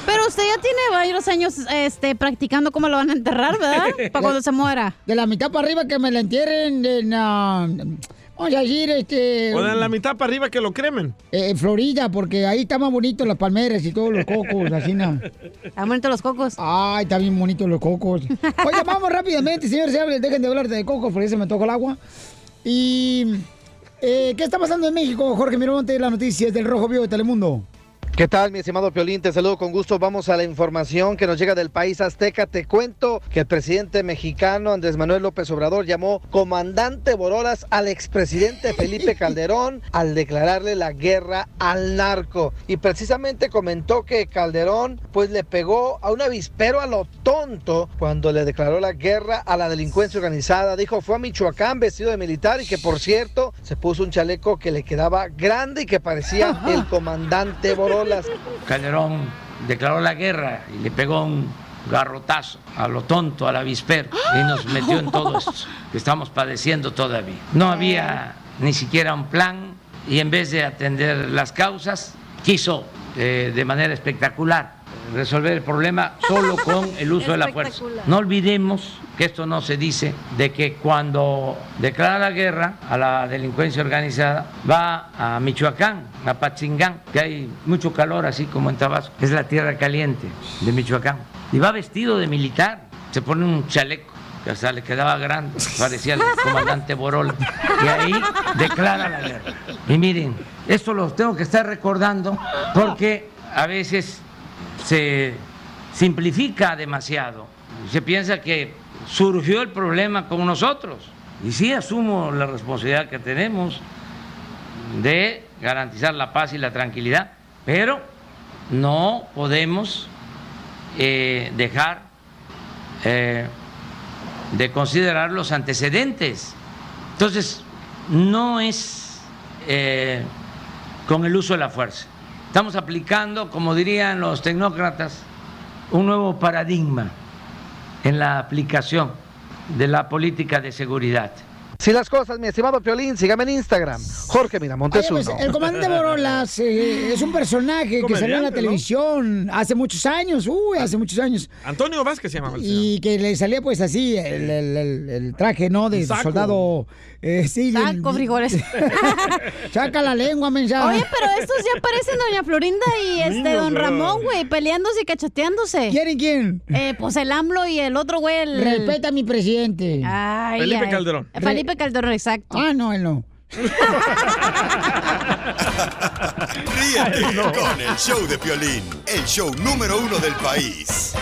Pero usted ya tiene varios años este, practicando cómo lo van a enterrar, ¿verdad? Para cuando se muera. De la mitad para arriba que me la entierren en, ah, vamos a decir, este... O de la mitad para arriba que lo cremen. eh, en Florida, porque ahí está más bonito las palmeras y todos los cocos, así nada. Están bonitos los cocos. Ay, está bien bonitos los cocos. Oiga, vamos rápidamente, señores, dejen de hablar de cocos porque se me tocó el agua. Y... eh, ¿Qué está pasando en México, Jorge Miramonte? Las noticias del Rojo Vivo de Telemundo. ¿Qué tal, mi estimado Piolín? Te saludo con gusto. Vamos a la información que nos llega del país azteca. Te cuento que el presidente mexicano Andrés Manuel López Obrador llamó comandante Borolas al expresidente Felipe Calderón al declararle la guerra al narco. Y precisamente comentó que Calderón pues le pegó a un avispero a lo tonto cuando le declaró la guerra a la delincuencia organizada. Dijo fue a Michoacán vestido de militar y que por cierto se puso un chaleco que le quedaba grande y que parecía el comandante Borolas. Calderón declaró la guerra y le pegó un garrotazo a lo tonto, al avispero, y nos metió en todo esto que estamos padeciendo todavía. No había ni siquiera un plan y en vez de atender las causas, quiso eh, de manera espectacular resolver el problema solo con el uso de la fuerza. No olvidemos que esto no se dice de que cuando declara la guerra a la delincuencia organizada va a Michoacán, a Patzingán, que hay mucho calor así como en Tabasco, es la tierra caliente de Michoacán, y va vestido de militar, se pone un chaleco que hasta le quedaba grande, parecía el comandante Borola, y ahí declara la guerra. Y miren, esto lo tengo que estar recordando porque a veces se simplifica demasiado. Se piensa que surgió el problema con nosotros. Y sí asumo la responsabilidad que tenemos de garantizar la paz y la tranquilidad, pero no podemos eh, dejar eh, de considerar los antecedentes. Entonces, no es eh, con el uso de la fuerza. Estamos aplicando, como dirían los tecnócratas, un nuevo paradigma en la aplicación de la política de seguridad. Si las cosas, mi estimado Piolín, sígame en Instagram, Jorge Miramontes Oye, pues, uno. el comandante Borolas eh, es un personaje que salió en la Comediante, ¿no? televisión hace muchos años, uy, hace muchos años. Antonio Vázquez se llama. el señor. Y que le salía pues así el, el- el- el traje, ¿no? De Saco. soldado. Eh, sí, Saco, frijoles. Saca la lengua, mensaje. Oye, pero estos ya parecen Doña Florinda y este Don. Ramón, güey, peleándose y cachateándose. ¿Quién y quién? Eh, pues el AMLO y el otro güey, el... Respeta a mi presidente. Ay, Felipe ay. Calderón. Felipe Calderón, exacto. Ah, no, él no. Ríete con el show de Piolín, el show número uno del país.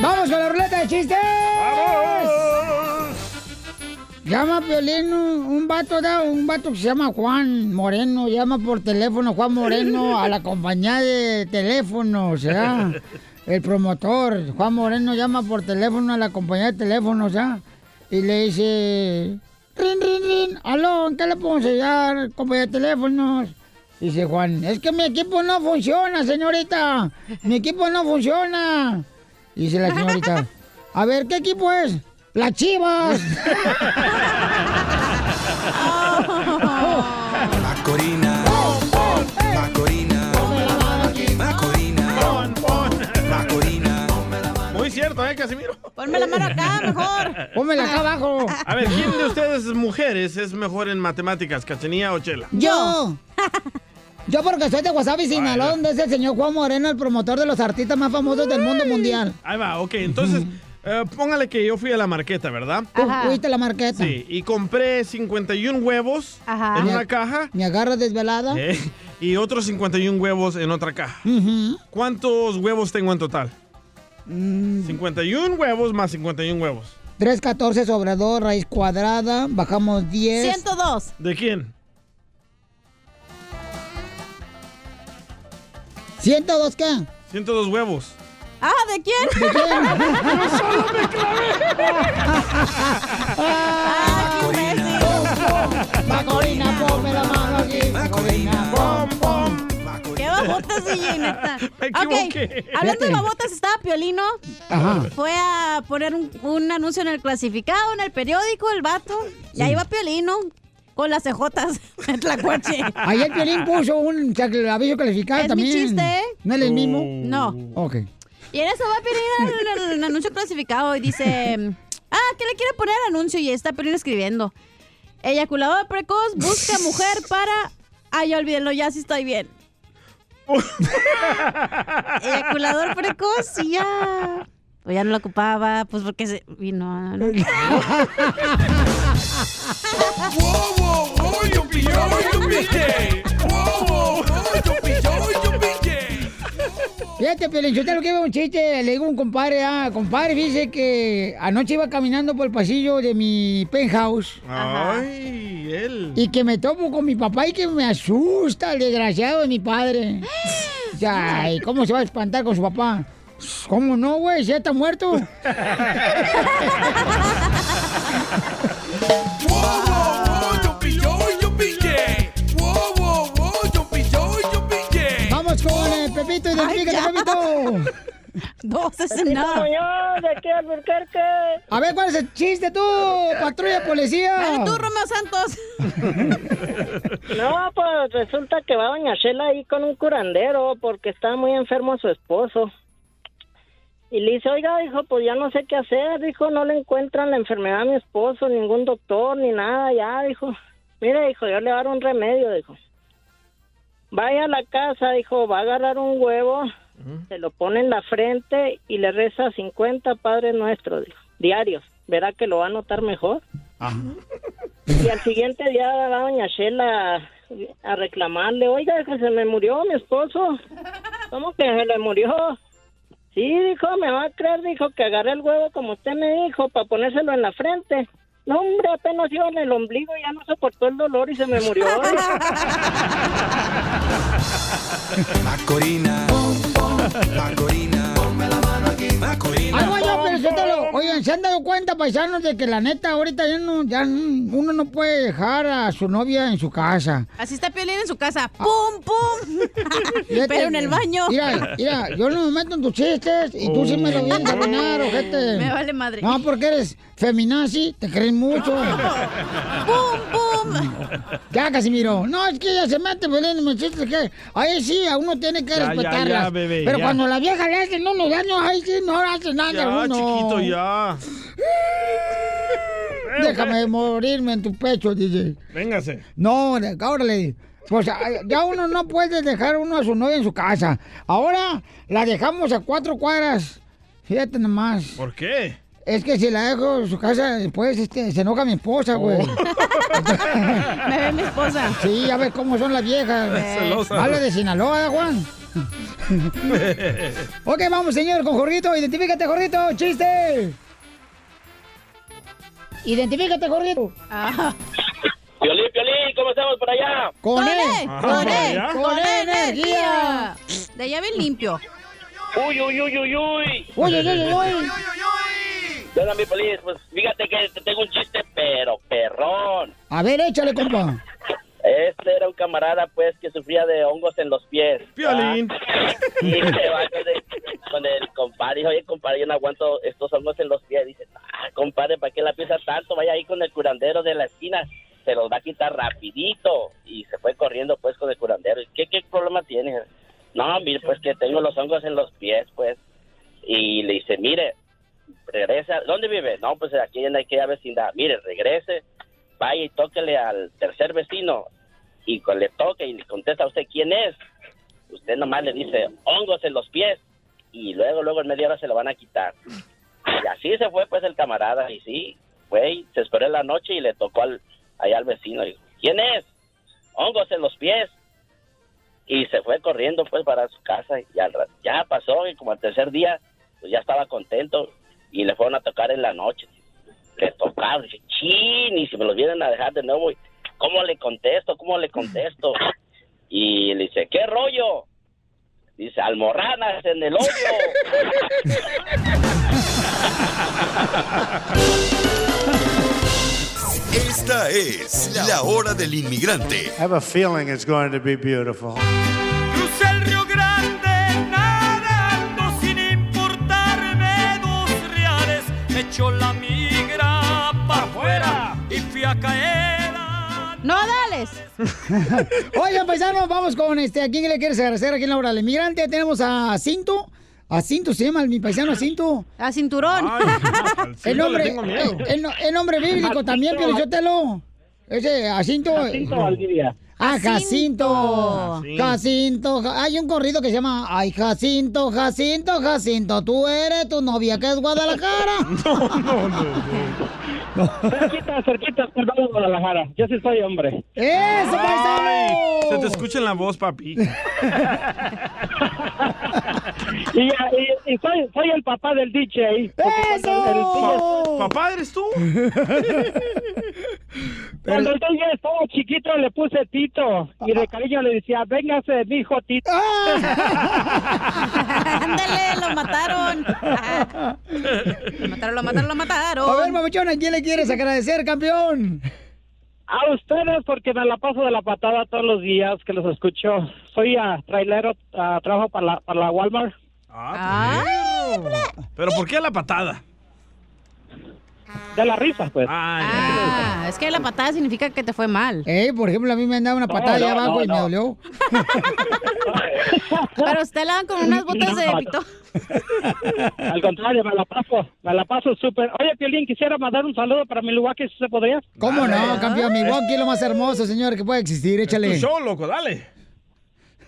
¡Vamos con la ruleta de chistes! ¡Vamos! Llama a Piolín un, un vato, da, un vato que se llama Juan Moreno, llama por teléfono Juan Moreno a la compañía de teléfonos, ¿ya? El promotor, Juan Moreno, llama por teléfono a la compañía de teléfonos, ¿ya? Y le dice, rin, rin, rin, aló, ¿en qué le podemos ayudar, compañía de teléfonos? Dice Juan, es que mi equipo no funciona, señorita, mi equipo no funciona. Dice la señorita, a ver, ¿qué equipo es? ¡Las chivas! Casimiro? Ponme la mano acá, mejor. Pónmela acá abajo. A ver, ¿quién de ustedes mujeres es mejor en matemáticas, Cachanía o Chela? Yo. Yo porque soy de Wasabi, Sinaloa, donde es el señor Juan Moreno, el promotor de los artistas más famosos del mundo mundial. Ahí va, ok, entonces, eh, póngale que yo fui a la marqueta, ¿verdad? Tú fuiste a la marqueta. Sí, y compré 51 huevos Ajá. en una caja. ¿Me agarras desvelada? eh, y otros 51 huevos en otra caja. ¿Cuántos huevos tengo en total? Mm, 51 huevos más 51 huevos. 314 sobre 2, raíz cuadrada, bajamos 10. 102. ¿De quién? ¿102 qué? 102 huevos. Ah, ¿de quién? ¿De quién? Yo solo me Macorina, ponme la mano aquí. Macorina, pom, pom. ¡Qué babotas, DJ, neta! Me Ok, hablando de babotas, estaba Piolino. Ajá. Fue a poner un, un anuncio en el clasificado, en el periódico, el vato. Y ahí va Piolino con las cejotas en Tlacuache. Ayer Piolín puso un aviso calificado Es mi también. chiste, ¿eh? ¿No es el mismo? No. Ok. Y en eso va Piolín en el anuncio clasificado y dice... Ah, ¿qué le quiere poner anuncio? Y está Piolín escribiendo. Eyaculador precoz busca mujer para... Ay, ya olvídenlo, ya sí estoy bien. Eyaculador precoz, sí, ya. Pues ya no lo ocupaba, pues porque se vino. a- ¿no? Fíjate, yo te lo que iba un chiste, le digo a un compadre, ah, compadre, dice que anoche iba caminando por el pasillo de mi penthouse. Ay, él. Y que me topo con mi papá y que me asusta el desgraciado de mi padre. Ay, ¿cómo se va a espantar con su papá? ¿Cómo no, güey? ¿Ya está muerto? Identifícate, Pepito. Dos es de aquí al Burquerque. A ver, ¿cuál es el chiste tú, patrulla policía? Dale tú, Romeo Santos. No, pues resulta que va doña Shela ahí con un curandero porque está muy enfermo su esposo. Y le dice, oiga, dijo, pues ya no sé qué hacer, dijo, no le encuentran la enfermedad a mi esposo, ningún doctor, ni nada, ya, dijo. Mire, dijo, yo le voy a dar un remedio, dijo. Vaya a la casa, dijo, va a agarrar un huevo, se lo pone en la frente y le reza 50 Padres Nuestros, diarios. Verá que lo va a notar mejor. Y al siguiente día va doña Shela a, a reclamarle, oiga, que se me murió mi esposo. ¿Cómo que se le murió? Sí, dijo, me va a creer, dijo que agarré el huevo como usted me dijo para ponérselo en la frente. No, hombre, apenas iba en el ombligo, ya no soportó el dolor y se me murió. Macorina. Macorina. Ponme la mano aquí. Ay, voy yo, pero suéltalo. Oigan, ¿se han dado cuenta, paisanos, de que la neta ahorita ya, no, ya no- uno no puede dejar a su novia en su casa? Así está Piolín en su casa. ¡Pum, pum! Fíjate, Pero en el baño. Mira, mira, yo no me meto en tus chistes y tú sí me lo vienes a arruinar, ojete. Me vale madre. No, porque eres feminazi, te creen mucho. ¡Pum, pum! Ya, Casimiro. No, es que ella se mete, Belén, chistes que... Ahí sí, a uno tiene que Ya, ya, respetarlas. ya, bebé, Pero ya. cuando la vieja le hace unos daños, ahí sí no hace nada Ya, uno. chiquito, ya. Déjame morirme en tu pecho, DJ. Véngase. No, órale. Pues a- ya uno no puede dejar uno a su novia en su casa. Ahora la dejamos a cuatro cuadras. Fíjate nomás. ¿Por qué? Es que si la dejo en su casa, después este, se enoja mi esposa, güey. Me ve mi esposa. Sí, ya ves cómo son las viejas. Celosa. Habla de Sinaloa, ¿eh, Juan. ok, vamos, señor, con Jorgito. Identifícate, Jorgito. ¡Chiste! Identifícate, Jorgito. Piolín, Piolín, ¿cómo estamos por allá? Con ¡Con él. E! ¡Con E! Con ¡Con energía. energía! De allá bien limpio. Uy, uy, uy, uy, uy. Uy, uy, uy, uy. Bueno, mi Piolín, pues fíjate que te tengo un chiste, pero perrón. A ver, échale, compa. Este era un camarada, pues, que sufría de hongos en los pies. Piolín. Ah, Y se va con el, con el compadre. Dijo, oye, compadre, yo no aguanto estos hongos en los pies. Dice, ah, compadre, ¿para qué la piensa tanto? Vaya ahí con el curandero de la esquina. Se los va a quitar rapidito. Y se fue corriendo, pues, con el curandero. ¿Y ¿Qué, qué problema tiene? No, mire, pues, que tengo los hongos en los pies, pues. Y le dice, mire, regresa. ¿Dónde vive? No, pues aquí en aquella vecindad. Mire, regrese, vaya y tóquele al tercer vecino. Y le toque y le contesta a usted quién es, usted nomás le dice hongos en los pies. Y luego, luego en media hora se lo van a quitar. Y así se fue pues el camarada. Y sí, fue y se esperó en la noche y le tocó al, allá al vecino. Y, ¿Quién es? Hongos en los pies. Y se fue corriendo pues para su casa. Y al ya pasó y como al tercer día, pues ya estaba contento. Y le fueron a tocar en la noche. Le tocaron. Dice, chin, y si me los vienen a dejar de nuevo, y, ¿cómo le contesto? ¿Cómo le contesto? Y le dice, ¿qué rollo? Dice, almorranas en el hoyo. Esta es la hora del inmigrante. I have a feeling it's going to be beautiful. Echó la migra para afuera y fui a caer. ¡No, dales! Oigan, paisanos, vamos con este. ¿A quién le quieres agradecer aquí en la hora del inmigrante? Tenemos a Cinto. A Cinto se llama mi paisano Cinto. A Cinturón. el nombre, el, el no- el nombre bíblico también, Jacinto. Pielichotelo. Ese, Jacinto. Jacinto Valdivia. Ah, Jacinto. Jacinto. Jacinto. Ja- Hay un corrido que se llama Ay, Jacinto, Jacinto, Jacinto. Tú eres tu novia que es Guadalajara. No, no, no. Cerquita, cerquita, perdón, Guadalajara. Yo sí soy hombre. ¡Eso, Ay, se te escucha en la voz, papi. Y, y- y soy, soy el papá del DJ. ¡Eso! ¿Papá eres tú? Cuando el DJ estaba chiquito le puse Tito y de cariño le decía, véngase, mi hijo Tito. Ándale, lo mataron. Lo mataron, lo mataron, lo mataron. A ver, mamuchón, ¿a quién le quieres agradecer, campeón? A ustedes porque me la paso de la patada todos los días que los escucho. Soy a trailero, ah, trabajo para la, para la Walmart. ¿Pero por qué la patada? De la risa, pues. Ah, es que la patada significa que te fue mal. Eh, por ejemplo, a mí me han dado una patada allá no, abajo no, y me dolió. Pero usted la dan con unas botas de pito. Al contrario, me la paso, me la paso súper. Oye, Piolín, quisiera mandar un saludo para Milwaukee, si se podría. ¿Cómo no, campeón? Milwaukee es lo más hermoso, señor, que puede existir. Échale. Tu show, loco, dale.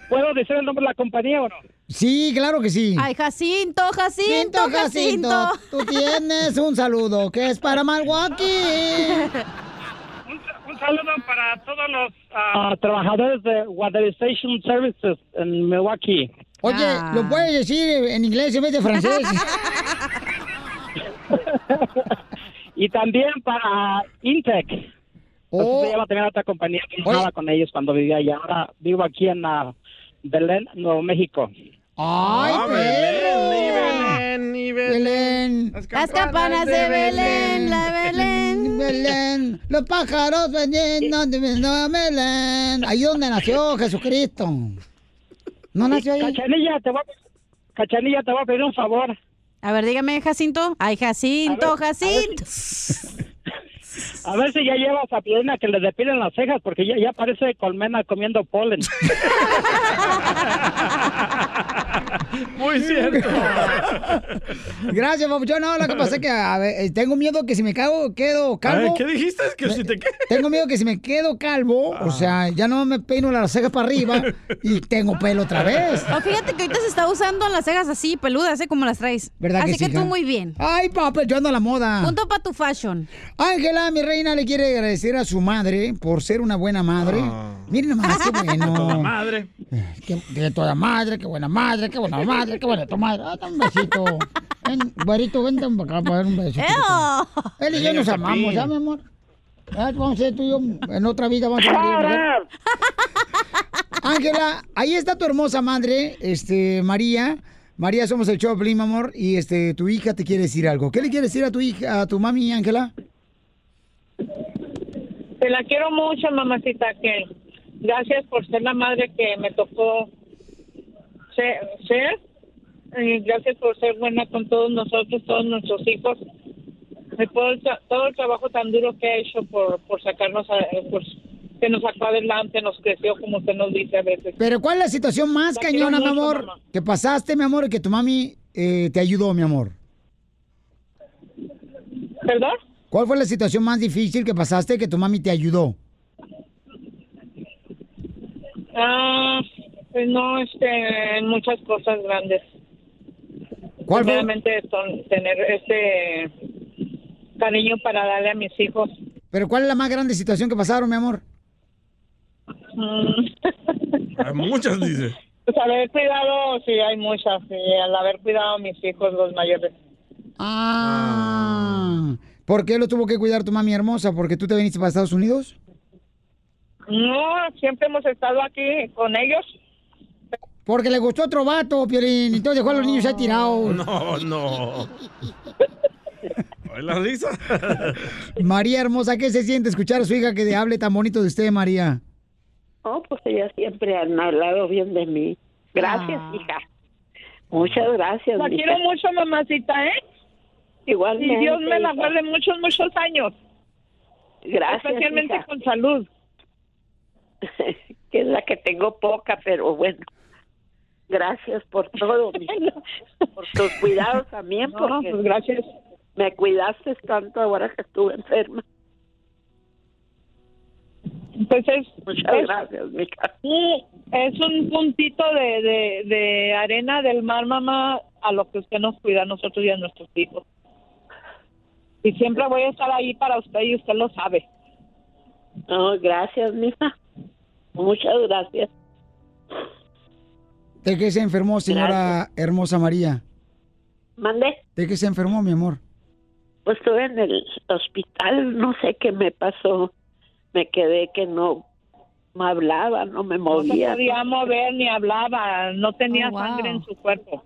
¿Puedo decir el nombre de la compañía o no? Sí, claro que sí. Ay, Jacinto, Jacinto, Jacinto, Jacinto. tú tienes un saludo que es para Milwaukee. Un saludo para todos los ah, trabajadores de Waterization Services en Milwaukee. Oye, Ah. ¿lo puedes decir en inglés en vez de francés? y también para Intec. Oh. Entonces, lleva también otra compañía que trabajaba con ellos cuando vivía allá. Ahora vivo aquí en ah, Belén, Nuevo México. ¡Ay, Ah! Belén, Belén y Belén. Belén. Las campanas de Belén, la Belén. Belén. Los pájaros venían de Belén. Ahí donde nació Jesucristo. ¿No nació ahí? Cachanilla, te voy a, Cachanilla, te voy a pedir un favor. A ver, dígame, Jacinto. Ay, Jacinto, ver Jacinto. A ver si ya llevas a Piolina que le depilen las cejas porque ya, ya parece colmena comiendo polen. Muy cierto. Gracias, papuchón. No, lo que pasa es que a ver, eh, tengo miedo que si me cago, quedo calvo. ¿qué dijiste? Que si te? Tengo miedo que si me quedo calvo, o sea, ya no me peino las cejas para arriba y tengo pelo otra vez. Oh, fíjate que ahorita se está usando las cejas así, peludas, ¿eh? Como las traes. ¿Verdad que Así sí, que tú hija? muy bien. Ay, papá, yo ando a la moda. Punto para tu fashion. Ángela, mi reina, le quiere agradecer a su madre por ser una buena madre. Miren nomás, qué bueno. Toda madre. Qué, qué toda madre, qué buena madre, qué buena madre, qué tu madre. Ah, dame un besito. Ven, güerito, vente para acá para dar un beso. Él y yo nos amamos. ¿ya, mi amor? Ya, vamos a ser tú y yo en otra vida vamos a morir, ¿verdad? Ángela, ahí está tu hermosa madre, este, María. María, somos el Choplin, mi amor, y este, tu hija te quiere decir algo. ¿Qué le quieres decir a tu hija, a tu mami, Ángela? Te la quiero mucho, mamacita, que gracias por ser la madre que me tocó ser. gracias por ser buena con todos nosotros, todos nuestros hijos. Y el todo el trabajo tan duro que ha hecho por, por sacarnos, a, por, que nos sacó adelante, nos creció, como usted nos dice a veces. Pero ¿cuál es la situación más La cañona, mi amor, mamá. que pasaste, mi amor, y que tu mami eh, te ayudó, mi amor? ¿Perdón? ¿Cuál fue la situación más difícil que pasaste que tu mami te ayudó? Ah, pues no, este, muchas cosas grandes. ¿Cuál fue? Son tener este cariño para darle a mis hijos. Pero ¿cuál es la más grande situación que pasaron, mi amor? Mm. Hay muchas, dice. Pues haber cuidado, sí, hay muchas, sí, al haber cuidado a mis hijos, los mayores. Ah. ¿Por qué lo tuvo que cuidar tu mami hermosa? ¿Porque tú te viniste para Estados Unidos? No, siempre hemos estado aquí con ellos. Porque le gustó otro vato, Piolín, y entonces dejó a los niños ahí tirados. No, no. La risa. María hermosa, ¿qué se siente escuchar a su hija que hable tan bonito de usted, María? No, pues ella siempre han hablado bien de mí. Gracias, Ah. hija. Muchas gracias. La quiero mucho, mamacita, ¿eh? Igualmente. Y Dios me la guarde muchos, muchos años. Gracias, Especialmente hija. con salud. que es la que tengo poca, pero bueno. Gracias por todo, por tus cuidados también, No, porque pues gracias. me cuidaste tanto ahora que estuve enferma. Pues es, Muchas es- gracias, mija. Sí, es un puntito de, de, de arena del mar, mamá, a lo que usted nos cuida a nosotros y a nuestros hijos. Y siempre voy a estar ahí para usted y usted lo sabe. No, gracias, mija. Muchas gracias. ¿De qué se enfermó, señora hermosa María? Mandé. ¿De qué se enfermó, mi amor? Pues estuve en el hospital, no sé qué me pasó. Me quedé que no me hablaba, no me No se movía. podía mover ni hablaba, no tenía Oh, wow. sangre en su cuerpo.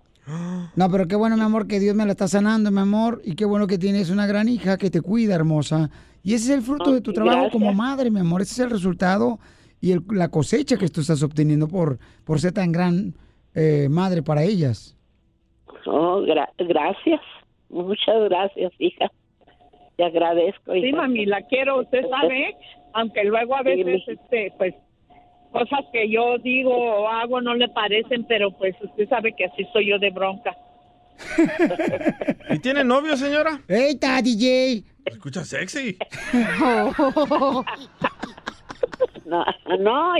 No, pero qué bueno, mi amor, que Dios me la está sanando, mi amor, y qué bueno que tienes una gran hija que te cuida, hermosa. Y ese es el fruto de tu trabajo gracias. como madre, mi amor. Ese es el resultado y el- la cosecha que tú estás obteniendo por, por ser tan gran eh, madre para ellas. Oh, gra- gracias. Muchas gracias, hija. Te agradezco. Sí, hija. mami, la quiero, usted sabe, aunque luego a Sí, veces, este, pues, cosas que yo digo o hago no le parecen, pero pues usted sabe que así soy yo de bronca. ¿Y tiene novio, señora? ¡Ey, está, DJ! Escucha sexy. No, no,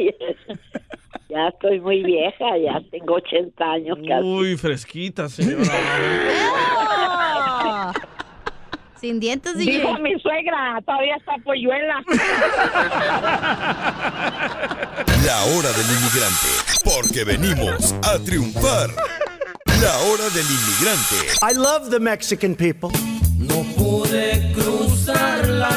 ya, estoy muy vieja, ya tengo 80 años casi. Uy, fresquita, señora. Sin dientes, DJ. Dijo mi suegra, todavía está polluela. La hora del inmigrante, porque venimos a triunfar. La hora del inmigrante. I love the Mexican people. No pude cruzar la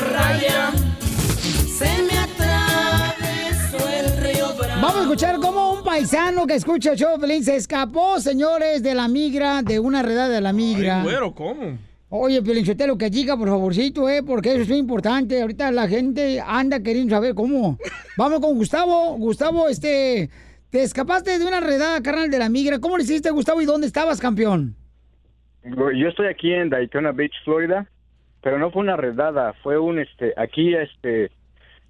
escuchar cómo un paisano que escucha el show Pelín se escapó, señores, de la migra, de una redada de la migra. Ay, güero, ¿cómo? Oye, Pelinchotelo, que chica, por favorcito, eh, porque eso es muy importante. Ahorita la gente anda queriendo saber cómo. Vamos con Gustavo. Gustavo, este, te escapaste de una redada, carnal, de la migra. ¿Cómo le hiciste, Gustavo, y dónde estabas, campeón? Yo estoy aquí en Daytona Beach, Florida, pero no fue una redada, fue un este aquí este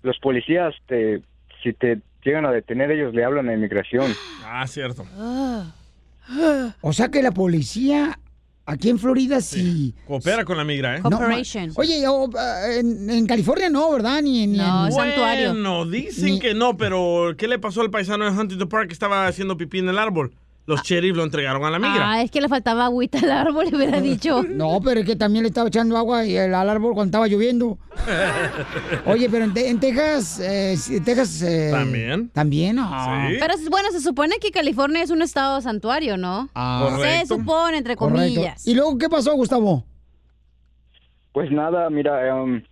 los policías te si te llegan a detener ellos le hablan a inmigración. Ah, cierto. O sea que la policía aquí en Florida sí. Coopera con la migra, ¿eh? No, Oye, o, ah, en, en California no, ¿verdad? Ni en, en- Bueno, dicen que no, pero ¿qué le pasó al paisano en Huntington Park que estaba haciendo pipí en el árbol? Los sheriff lo entregaron a la migra. Ah, es que le faltaba agüita al árbol, le hubiera dicho. No, pero es que también le estaba echando agua y el- al árbol cuando estaba lloviendo. Oye, pero en, Te- en Texas, eh, sí, Texas... eh, También. También, ah. Pero bueno, se supone que California es un estado santuario, ¿no? Ah. Se supone, entre Correcto. comillas. ¿Y luego qué pasó, Gustavo? Pues nada, mira, um,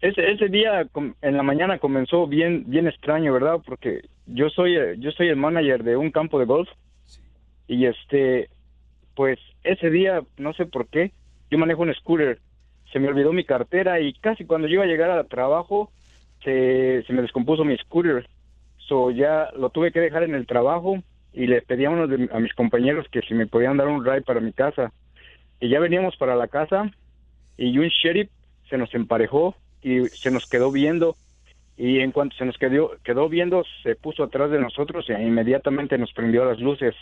ese, ese día en la mañana comenzó bien bien extraño, ¿verdad? Porque yo soy eh, yo soy el manager de un campo de golf y este pues ese día no sé por qué yo manejo un scooter se me olvidó mi cartera y casi cuando yo iba a llegar al trabajo se, se me descompuso mi scooter. So ya lo tuve que dejar en el trabajo y le pedí a uno de a mis compañeros que si me podían dar un ride para mi casa. Y ya veníamos para la casa y un sheriff se nos emparejó y se nos quedó viendo. Y en cuanto se nos quedó quedó viendo se puso atrás de nosotros e inmediatamente nos prendió las luces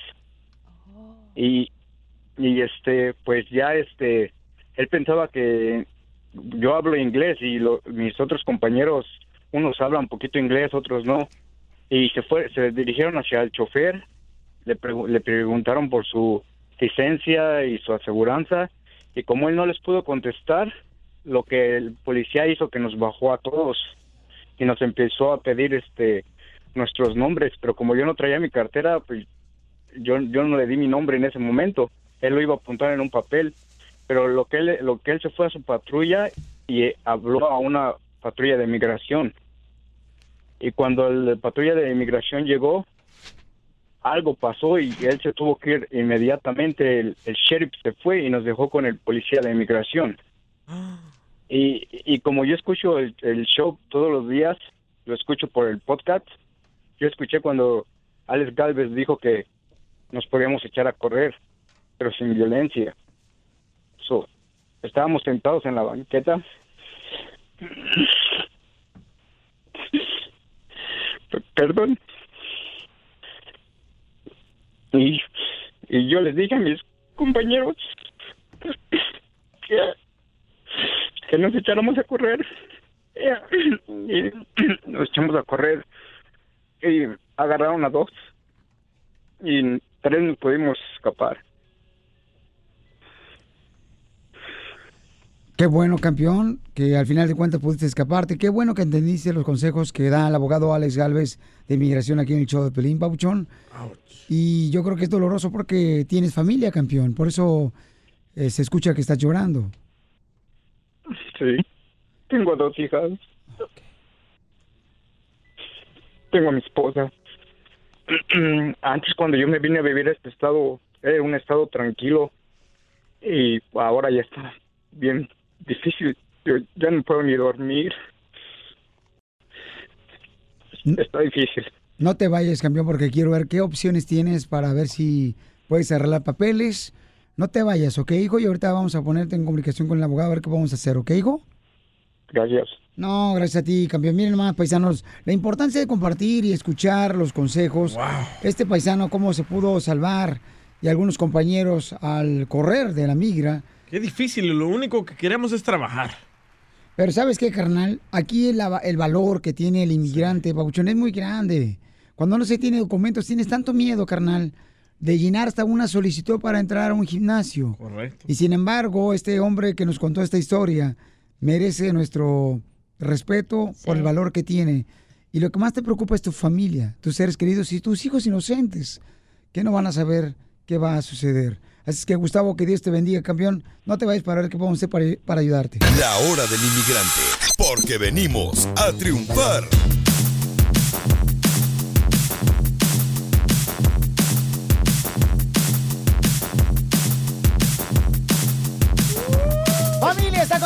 y este pues ya este él pensaba que yo hablo inglés y lo- mis otros compañeros unos hablan poquito inglés otros no. Y se fue se dirigieron hacia el chofer le, le preguntaron por su licencia y su aseguranza y como él no les pudo contestar lo que el policía hizo que nos bajó a todos y nos empezó a pedir este nuestros nombres pero como yo no traía mi cartera pues yo yo no le di mi nombre en ese momento. Él lo iba a apuntar en un papel pero lo que él lo que él se fue a su patrulla y eh, habló a una patrulla de migración. Y cuando el, patrulla de inmigración llegó algo pasó y él se tuvo que ir inmediatamente el, el sheriff se fue y nos dejó con el policía de inmigración y, y como yo escucho el, el show todos los días lo escucho por el podcast yo escuché cuando Alex Galvez dijo que nos podíamos echar a correr pero sin violencia. Estábamos sentados en la banqueta. Perdón. Y, y yo les dije a mis compañeros que, que nos echáramos a correr. Y nos echamos a correr. Y agarraron a dos. Y tres nos pudimos escapar Qué bueno, campeón, que al final de cuentas pudiste escaparte. Qué bueno que entendiste los consejos que da el abogado Alex Galvez de inmigración aquí en el show de Pelín, Pabuchón. Y yo creo que es doloroso porque tienes familia, campeón. Por eso eh, se escucha que estás llorando. Sí. Tengo dos hijas. Tengo a mi esposa. Antes cuando yo me vine a vivir a este estado, era un estado tranquilo. Y ahora ya está bien difícil. Yo ya no puedo ni dormir. Está difícil. No te vayas, campeón, porque quiero ver qué opciones tienes para ver si puedes arreglar papeles. No te vayas, ¿ok, hijo? Y ahorita vamos a ponerte en comunicación con el abogado a ver qué vamos a hacer, ¿ok, hijo? Gracias. No, gracias a ti, campeón. Miren nomás, paisanos, la importancia de compartir y escuchar los consejos. Este paisano, cómo se pudo salvar y algunos compañeros al correr de la migra. Qué difícil, lo único que queremos es trabajar. Pero ¿sabes qué, carnal? Aquí el, el valor que tiene el inmigrante, Pabuchón, es muy grande. Cuando no se tiene documentos, tienes tanto miedo, carnal, de llenar hasta una solicitud para entrar a un gimnasio. Correcto. Y sin embargo, este hombre que nos contó esta historia merece nuestro respeto por el valor que tiene. Y lo que más te preocupa es tu familia, tus seres queridos y tus hijos inocentes, que no van a saber qué va a suceder. Así es que, Gustavo, que Dios te bendiga, campeón. No te vayas para ver qué podemos hacer para, para ayudarte. La hora del inmigrante, porque venimos a triunfar.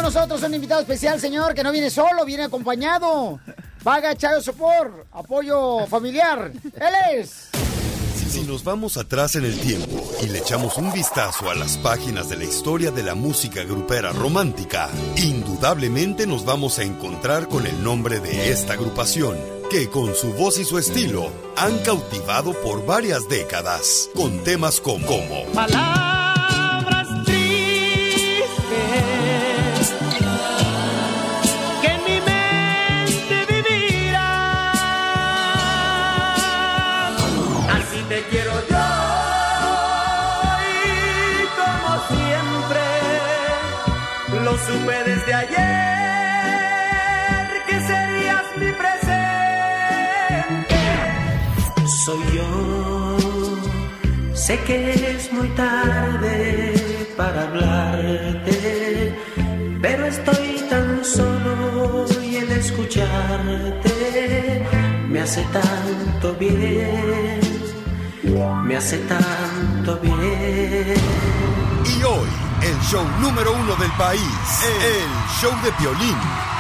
Nosotros un invitado especial, señor, que no viene solo, viene acompañado. Paga Chayo Sopor, apoyo familiar. Él es. Si nos vamos atrás en el tiempo y le echamos un vistazo a las páginas de la historia de la música grupera romántica, indudablemente nos vamos a encontrar con el nombre de esta agrupación, que con su voz y su estilo han cautivado por varias décadas, con temas como, como Sé que es muy tarde para hablarte, pero estoy tan solo y el escucharte me hace tanto bien, me hace tanto bien. Y hoy, el show número uno del país, el show de violín,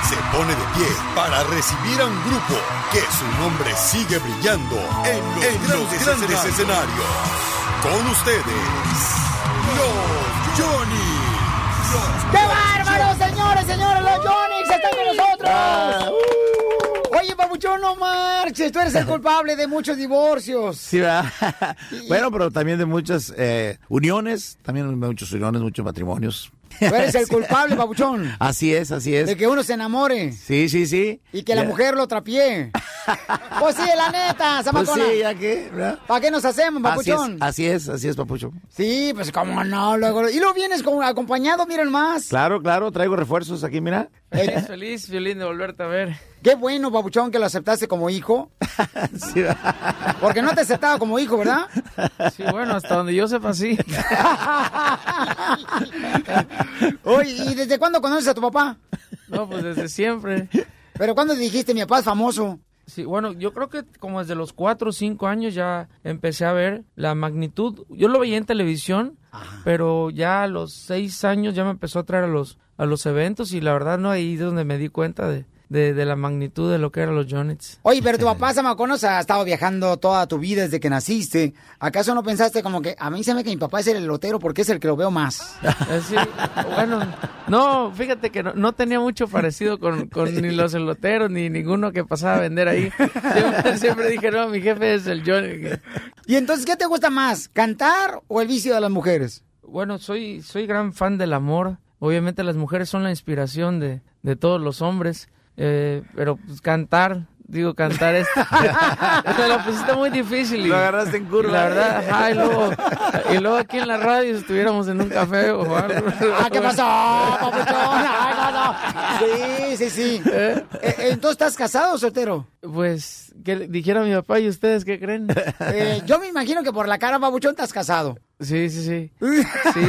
se pone de pie para recibir a un grupo que su nombre sigue brillando en los, grandes, escenarios. Con ustedes, los Johnny. ¡Qué bárbaro, señores, señores! ¡Los Jonix están con nosotros! Oye, Papuchón, no marches. Tú eres el culpable de muchos divorcios. Sí, ¿verdad? bueno, pero también de muchas eh, uniones, también de muchos uniones, muchos matrimonios. Tú eres el culpable, Papuchón. Así es, así es. De que uno se enamore Sí, sí, sí. y que la Ya. mujer lo trapie. Pues sí, la neta, Pues Zamacona. sí, ya que. ¿Para qué nos hacemos, Así es, Papuchón? así es, así es, papucho. Sí, pues cómo no, luego. Y luego vienes acompañado, miren más. Claro, claro, traigo refuerzos aquí, mira. Feliz, feliz, Violín, de volverte a ver. Qué bueno, Papuchón, que lo aceptaste como hijo. Porque no te aceptaba como hijo, ¿verdad? Sí, bueno, hasta donde yo sepa, sí. Oye, ¿y desde cuándo conoces a tu papá? No, pues desde siempre. ¿Pero cuándo dijiste mi papá es famoso? Sí, bueno, yo creo que como desde los cuatro o cinco años ya empecé a ver la magnitud. Yo lo veía en televisión, pero ya a los seis años ya me empezó a traer a los, a los eventos y la verdad no ahí es donde me di cuenta de, de, de la magnitud de lo que eran los Jonits. Oye, pero tu papá, Zamaconos, ha estado viajando toda tu vida desde que naciste. ¿Acaso no pensaste como que a mí se me que mi papá es el elotero porque es el que lo veo más? Eh, sí, bueno, no, fíjate que no, no tenía mucho parecido con, con ni los eloteros ni ninguno que pasaba a vender ahí. Siempre, siempre dije, no, mi jefe es el Johnny. ¿Y entonces qué te gusta más, cantar o el vicio de las mujeres? Bueno, soy, soy gran fan del amor. Obviamente las mujeres son la inspiración de, de todos los hombres. Eh, pero pues, cantar, digo, cantar es... Me lo pusiste muy difícil. y- Lo agarraste en curva. La verdad, ajá, y luego, y luego aquí en la radio, si estuviéramos en un café o algo. Ah, ¿qué pasó, papuchón? Sí, sí, sí. Eh, eh, Entonces, ¿estás casado o soltero? Pues, que dijera mi papá, ¿y ustedes qué creen? Eh, yo me imagino que por la cara, babuchón, estás casado. Sí, sí, sí. Sí, sí, sí,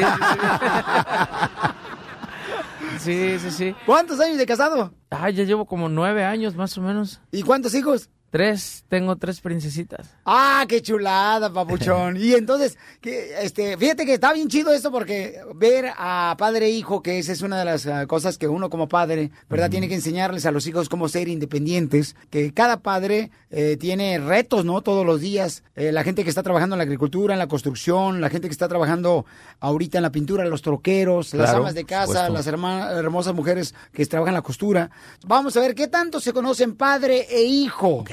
sí. ¿Cuántos años de casado? Ah, ya llevo como nueve años más o menos. ¿Y cuántos hijos? Tres, tengo tres princesitas. Ah, qué chulada, papuchón. Y entonces, que, este, fíjate que está bien chido esto porque ver a padre e hijo, que esa es una de las ah, cosas que uno como padre, ¿verdad? Tiene que enseñarles a los hijos cómo ser independientes, que cada padre eh, tiene retos, ¿no? Todos los días. Eh, la gente que está trabajando en la agricultura, en la construcción, la gente que está trabajando ahorita en la pintura, los troqueros, las amas de casa, supuesto. las herma- hermosas mujeres que trabajan en la costura. Vamos a ver qué tanto se conocen padre e hijo.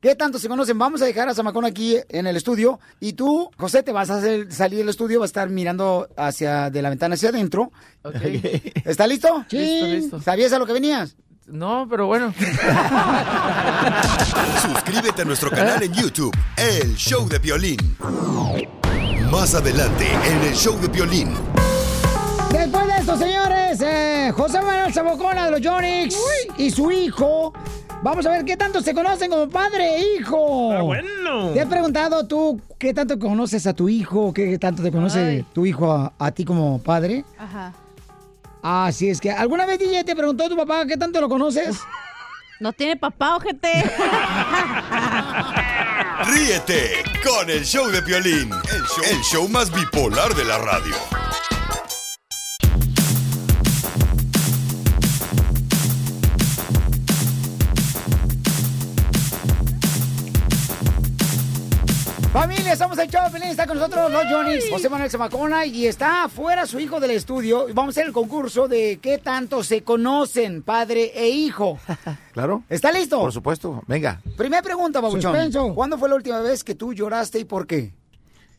¿Qué tanto se conocen? Vamos a dejar a Zamacón aquí en el estudio. Y tú, José, te vas a hacer- salir del estudio, vas a estar mirando hacia de la ventana hacia adentro. ¿Está listo? Sí. Listo, listo. ¿Sabías a lo que venías? No, pero bueno. Suscríbete a nuestro canal en YouTube, El Show de Violín. Más adelante, en El Show de Violín. Después de esto, señores, eh, José Manuel Sabocona de los Jonix y su hijo. Vamos a ver qué tanto se conocen como padre e hijo. Ah, bueno. ¿Te has preguntado tú qué tanto conoces a tu hijo? ¿Qué tanto te conoce Ay. tu hijo a, a ti como padre? Ajá. Así es que, ¿alguna vez DJ te preguntó tu papá qué tanto lo conoces? No tiene papá, ojete. Ríete con El Show de el show, el show más bipolar de la radio. Familia, el show de Pelín, está con nosotros los Johnny's, José Manuel Zamacona, y está afuera su hijo del estudio. Vamos a hacer el concurso de qué tanto se conocen padre e hijo. ¿Claro? ¿Está listo? Por supuesto. Venga. Primera pregunta, Babuchón. Suspenso. ¿Cuándo fue la última vez que tú lloraste y por qué?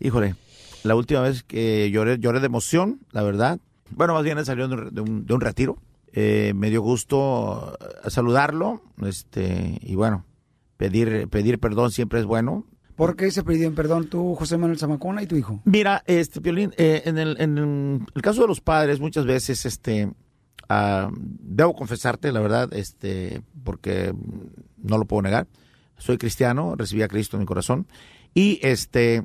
Híjole, la última vez que lloré, lloré de emoción, la verdad. Bueno, más bien salió de un, de un- de un retiro. Eh, me dio gusto eh, saludarlo, este, y bueno, pedir, pedir perdón siempre es bueno. ¿Por qué se pidieron perdón tú, José Manuel Zamacona, y tu hijo? Mira, este, Piolín, eh, en, el, en el caso de los padres, muchas veces, este, ah, debo confesarte, la verdad, este, porque no lo puedo negar. Soy cristiano, recibí a Cristo en mi corazón. Y este,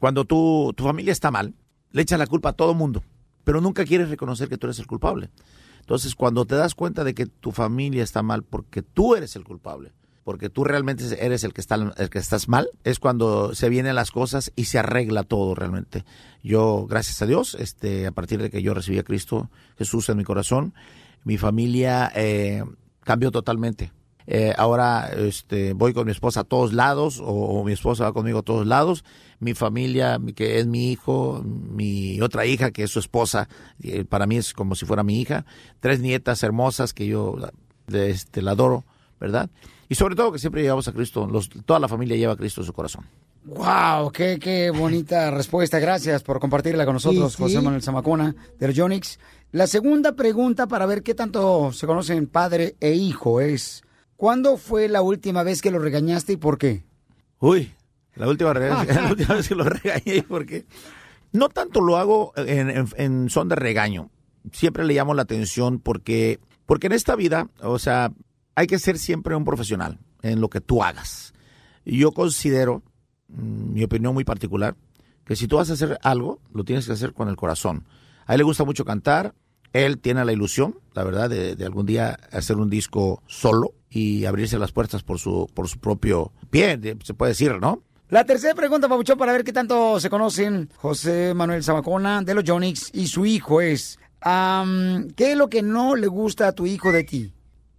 cuando tu, tu familia está mal, le echas la culpa a todo mundo, pero nunca quieres reconocer que tú eres el culpable. Entonces, cuando te das cuenta de que tu familia está mal porque tú eres el culpable, porque tú realmente eres el que, está, el que estás mal, es cuando se vienen las cosas y se arregla todo realmente. Yo, gracias a Dios, este, a partir de que yo recibí a Cristo Jesús en mi corazón, mi familia eh, cambió totalmente. Eh, ahora este, voy con mi esposa a todos lados, o, mi esposa va conmigo a todos lados. Mi familia, mi- que es mi hijo, mi otra hija, que es su esposa, eh, para mí es como si fuera mi hija. Tres nietas hermosas que yo este, la adoro, ¿verdad? Y sobre todo que siempre llevamos a Cristo, los, toda la familia lleva a Cristo en su corazón. ¡Wow! Qué, qué bonita respuesta! Gracias por compartirla con nosotros, Sí, sí. José Manuel Zamacona, de los Yonix. La segunda pregunta para ver qué tanto se conocen padre e hijo es: ¿Cuándo fue la última vez que lo regañaste y por qué? Uy, la última, la última vez que lo regañé, porque no tanto lo hago en, en- en son de regaño. Siempre le llamo la atención porque, porque en esta vida, o sea, hay que ser siempre un profesional en lo que tú hagas. Yo considero, mm, mi opinión muy particular, que si tú vas a hacer algo, lo tienes que hacer con el corazón. A él le gusta mucho cantar, él tiene la ilusión, la verdad, de, algún día hacer un disco solo y abrirse las puertas por su, por su propio pie, se puede decir, ¿no? La tercera pregunta, Pabuchón, para ver qué tanto se conocen José Manuel Zamacona, de los Yonix, y su hijo es: am, ¿Qué es lo que no le gusta a tu hijo de ti?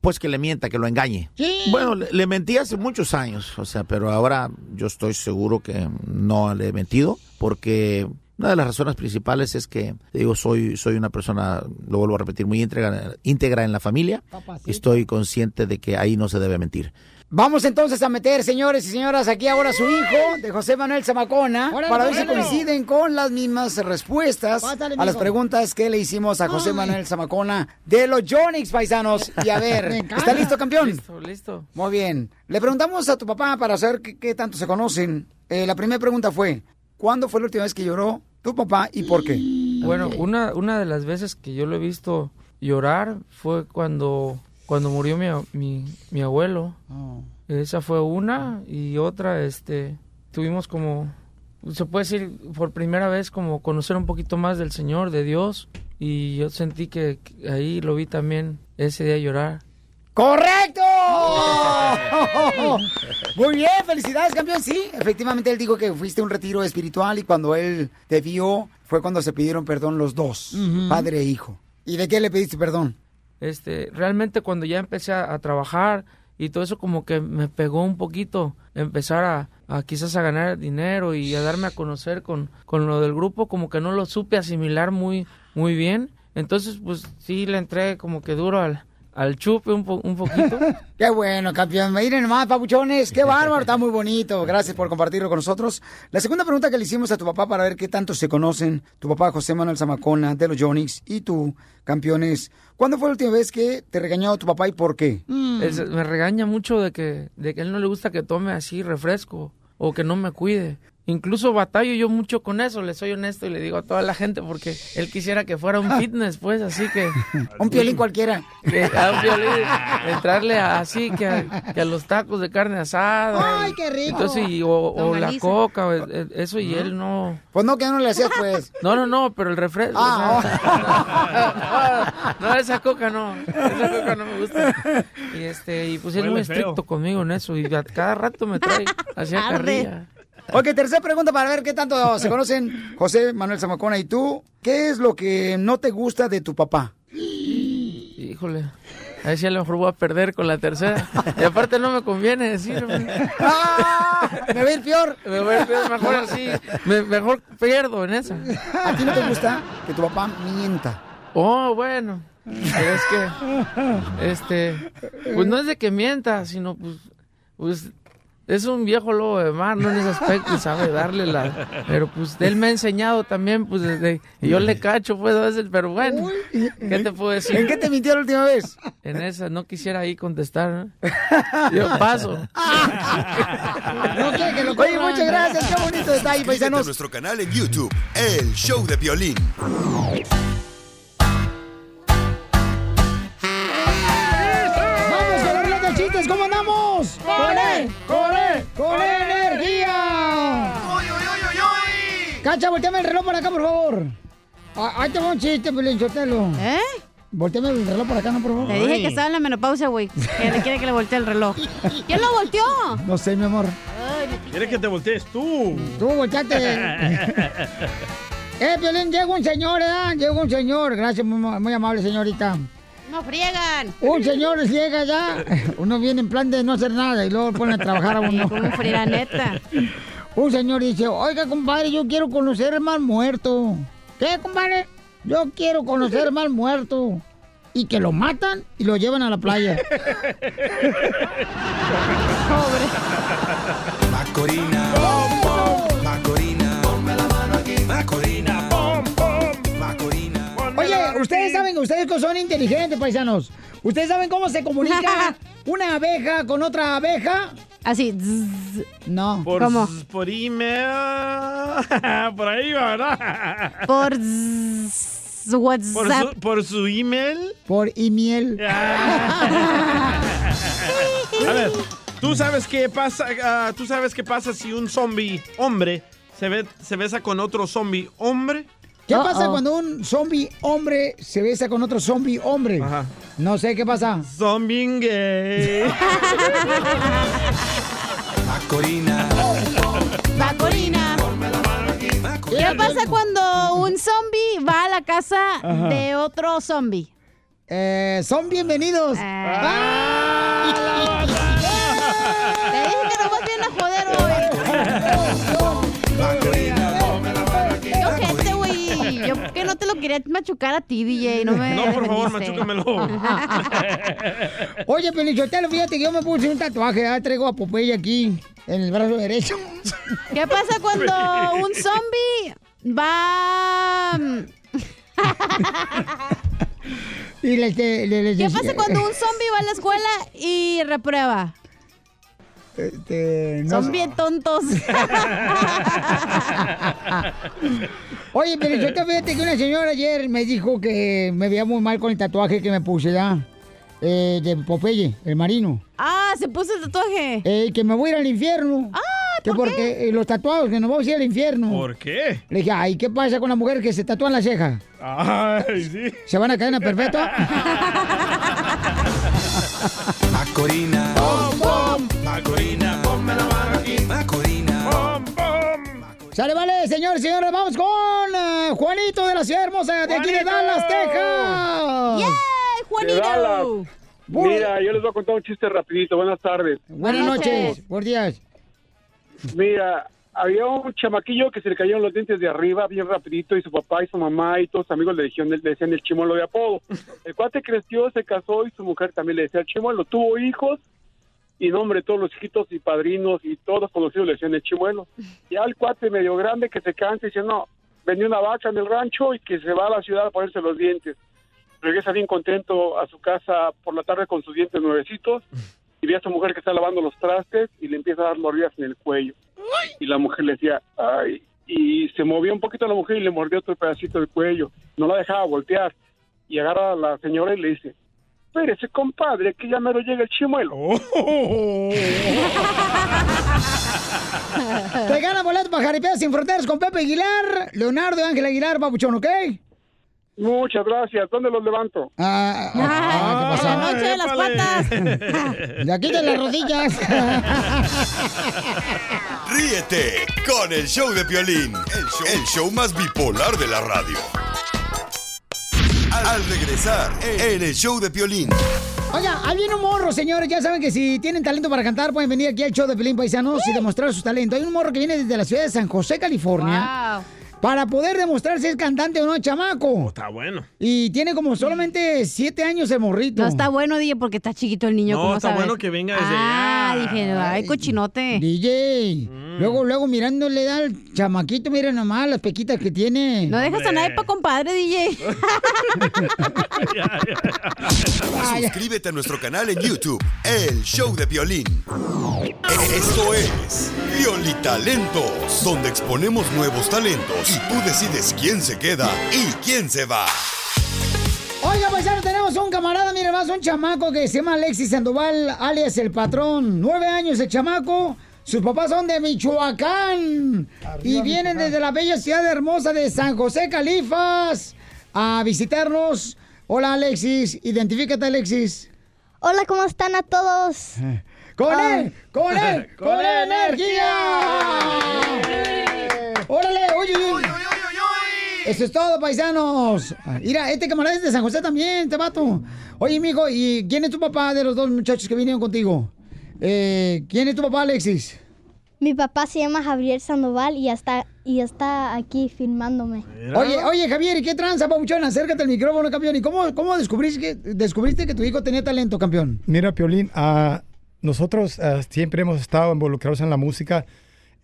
Pues que le mienta, que lo engañe. Bueno, le, le mentí hace muchos años, o sea, pero ahora yo estoy seguro que no le he mentido, porque una de las razones principales es que, digo, soy, soy una persona, lo vuelvo a repetir, muy íntegra, íntegra en la familia. Estoy consciente de que ahí no se debe mentir. Vamos entonces a meter, señores y señoras, aquí ahora su hijo de José Manuel Zamacona Órale, para ver si coinciden con las mismas respuestas Pásale, a las preguntas que le hicimos a José Ay. Manuel Zamacona de los Jonix paisanos. Y a ver. ¿está listo, campeón? Listo, listo. Muy bien. Le preguntamos a tu papá para saber qué, qué tanto se conocen. Eh, la primera pregunta fue, ¿cuándo fue la última vez que lloró tu papá y por qué? Bueno, una, una de las veces que yo lo he visto llorar fue cuando, cuando murió mi, mi, mi abuelo. Esa fue una y otra, este, tuvimos como, se puede decir, por primera vez como conocer un poquito más del Señor, de Dios. Y yo sentí que ahí lo vi también ese día llorar. ¡Correcto! Muy bien, felicidades, campeón. Sí, efectivamente él dijo que fuiste a un retiro espiritual y cuando él te vio fue cuando se pidieron perdón los dos, Ujú. padre e hijo. ¿Y de qué le pediste perdón? Este realmente cuando ya empecé a, trabajar y todo eso como que me pegó un poquito empezar a, a quizás a ganar dinero y a darme a conocer con, con lo del grupo como que no lo supe asimilar muy muy bien. Entonces pues sí le entré como que duro al, al chupe un, po- un poquito Qué bueno, campeón. Miren nomás, papuchones. Qué bárbaro, está muy bonito. Gracias por compartirlo con nosotros. La segunda pregunta que le hicimos a tu papá para ver qué tanto se conocen, tu papá José Manuel Zamacona de los Jonix y tú, campeones. ¿Cuándo fue la última vez que te regañó tu papá y por qué? Es- me regaña mucho de que de que él no le gusta que tome así refresco o que no me cuide Incluso batallo yo mucho con eso, le soy honesto y le digo a toda la gente porque él quisiera que fuera un fitness, pues, así que... Un piolín cualquiera. Que, a un piolín, entrarle a- así que a, que a los tacos de carne asada. Ay, y- qué rico. Entonces, y- o, o la coca, o e- e- eso, y él no... Pues no, que no le hacías, pues. No, no, no, pero el refresco. Ah, no, esa coca no. Esa coca no me gusta. Y este, y pues él es muy feo. estricto conmigo en eso. Y a cada rato me trae hacia carrilla. Ok, tercera pregunta para ver qué tanto se conocen José Manuel Zamacona y tú. ¿Qué es lo que no te gusta de tu papá? Híjole. A ver si a lo mejor voy a perder con la tercera. Y aparte no me conviene decirme. Me va a ir peor. Me va a ir peor, mejor así. Me- mejor pierdo en esa. ¿A ti no te gusta que tu papá mienta? Oh, bueno. Pero es que, este, pues no es de que mienta, sino pues, pues es un viejo lobo de mar, no en ese aspecto, y sabe darle la... Pero pues él me ha enseñado también, pues desde... Y yo le cacho, pues a veces, pero bueno, ¿qué te puedo decir? ¿En qué te mintió la última vez? En esa, no quisiera ahí contestar, ¿no? Yo paso. No que lo Oye, muchas gracias. Qué bonito detalle, Suscríbete a paisanos. nuestro canal en YouTube, El Show de Piolín. ¡Vamos con la de chistes! ¿Cómo andamos? ¡Con él! ¡Con él! ¡Con energía! Cacha, volteame el reloj para acá, por favor. Ah, Ahí te va un chiste, Pelín Chotelo. ¿Eh? Volteame el reloj para acá, ¿no, por favor? Le dije que estaba en la menopausia, güey. Que le quiere que le voltee el reloj. ¿Quién lo volteó? No sé, mi amor. ¿Quieres que te voltees tú? Tú, volteate. eh, Piolín, llega un señor, ¿eh? Llega un señor. Gracias, muy, muy amable señorita. No friegan. Un señor llega ya. Uno viene en plan de no hacer nada y luego ponen a trabajar a uno. como friega, neta. Un señor dice, oiga, compadre, yo quiero conocer el mal muerto. ¿Qué, compadre? Yo quiero conocer el mal muerto. Y que lo matan y lo llevan a la playa. Macorina. Macorina. Ustedes saben, ustedes que son inteligentes, paisanos. ¿Ustedes saben cómo se comunica una abeja con otra abeja? Así. No. Por, ¿Cómo? por email. por ahí va, ¿verdad? Por zzz, WhatsApp. Por su, por su email. Por email. A ver, ¿tú sabes qué pasa? ah, ¿Tú sabes qué pasa si un zombie hombre se, ve, se besa con otro zombie hombre? ¿Qué pasa cuando un zombie hombre se besa con otro zombie hombre? No sé qué pasa. Zombie gay. Macorina. Macorina. ¿Qué pasa cuando un zombie va a la casa Ajá. de otro zombie? Eh, son bienvenidos. Ah. Te dije que nomás vienen a joder hoy. Quería machucar a ti, DJ. No me No, por favor, machúcamelo. Oye, Pelichotelo, fíjate que yo me puse un tatuaje. Ya traigo a Popeye aquí, en el brazo derecho. ¿Qué pasa cuando un zombie va... Y le, le- le- le- ¿Qué pasa cuando un zombie va a la escuela y reprueba? Este, no Son bien tontos. Oye, pero yo te fíjate que una señora ayer me dijo que me veía muy mal con el tatuaje que me puse ya. eh, de Popeye, el marino. ah, se puso el tatuaje. Eh, que me voy a ir al infierno. Ah, que porque eh, los tatuados, que nos vamos a ir al infierno. ¿Por qué? Le dije, ay, ¿qué pasa con las mujeres que se tatúan la ceja? Ay, sí. ¿Se van a caer en la perpetua? Macorina. Macorina. Sale, vale, señores, señores, vamos con eh, Juanito de la Ciudad Hermosa, de aquí de Dallas, Texas. ¡Yay, De Dallas. Mira, yo les voy a contar un chiste rapidito. Buenas tardes. Buenas noches, buenos días. Mira, había un chamaquillo que se le cayeron los dientes de arriba bien rapidito y su papá y su mamá y todos sus amigos le, dijeron, le decían el chimuelo de apodo. El cuate creció, se casó y su mujer también le decía el chimuelo. Tuvo hijos y no, hombre, todos los hijitos y padrinos y todos conocidos le decían el chimuelo. Ya el cuate medio grande que se cansa y dice, no, vendió una vaca en el rancho y que se va a la ciudad a ponerse los dientes. Regresa bien contento a su casa por la tarde con sus dientes nuevecitos y ve a su mujer que está lavando los trastes y le empieza a dar mordidas en el cuello. Y la mujer le decía, ay, y se movió un poquito la mujer y le mordió otro pedacito del cuello. No la dejaba voltear. Y agarra a la señora y le dice, espérese, compadre, que ya mero llega el chimuelo. Te gana boleto para Jaripeas sin fronteras con Pepe Aguilar, Leonardo y Ángel Aguilar, papuchón, ¿ok? Muchas gracias. ¿Dónde los levanto? Ah, ah, ¿qué pasó? La noche de las patas. De aquí de las rodillas. Ríete con el show de Piolín, el show, el show más bipolar de la radio. Al regresar en el show de Piolín. Oiga, hay viene un morro, señores. Ya saben que si tienen talento para cantar, pueden venir aquí al show de Pelín Paisanos y demostrar su talento. Hay un morro que viene desde la ciudad de San José, California. Para poder demostrar si es cantante o no, chamaco. Está bueno. Y tiene como solamente siete años el morrito. No está bueno, DJ, porque está chiquito el niño. No, ¿cómo está sabes? bueno que venga desde Ah, allá. dije, ay, cochinote. DJ. Mm. Luego, luego mirándole al chamaquito, mira nomás las pequitas que tiene. No dejas a nadie para compadre, DJ. Suscríbete a nuestro canal en YouTube, El Show de Violín. Esto es Violitalentos, donde exponemos nuevos talentos y tú decides quién se queda y quién se va. Oiga, paisano, tenemos un camarada, mire más, un chamaco que se llama Alexis Sandoval, alias el patrón. Nueve años el chamaco. Sus papás son de Michoacán y vienen desde la bella ciudad hermosa de San José Califas a visitarnos. Hola, Alexis. Identifícate, Alexis. Hola, ¿cómo están a todos? ¡Con Ah. él! ¡Con él! ¡Con energía! ¡Órale! ¡Uy, uy, uy! Eso es todo, paisanos. Mira, este camarada es de San José también, este vato. Oye, mijo, ¿y quién es tu papá de los dos muchachos que vinieron contigo? Eh, ¿Quién es tu papá, Alexis? Mi papá se llama Javier Sandoval y está, y está aquí filmándome. Oye, oye, Javier, ¿y qué tranza, papuchón? Acércate al micrófono, campeón. ¿Y cómo, cómo descubriste, que, descubriste que tu hijo tenía talento, campeón? Mira, Piolín, ah, nosotros ah, siempre hemos estado involucrados en la música.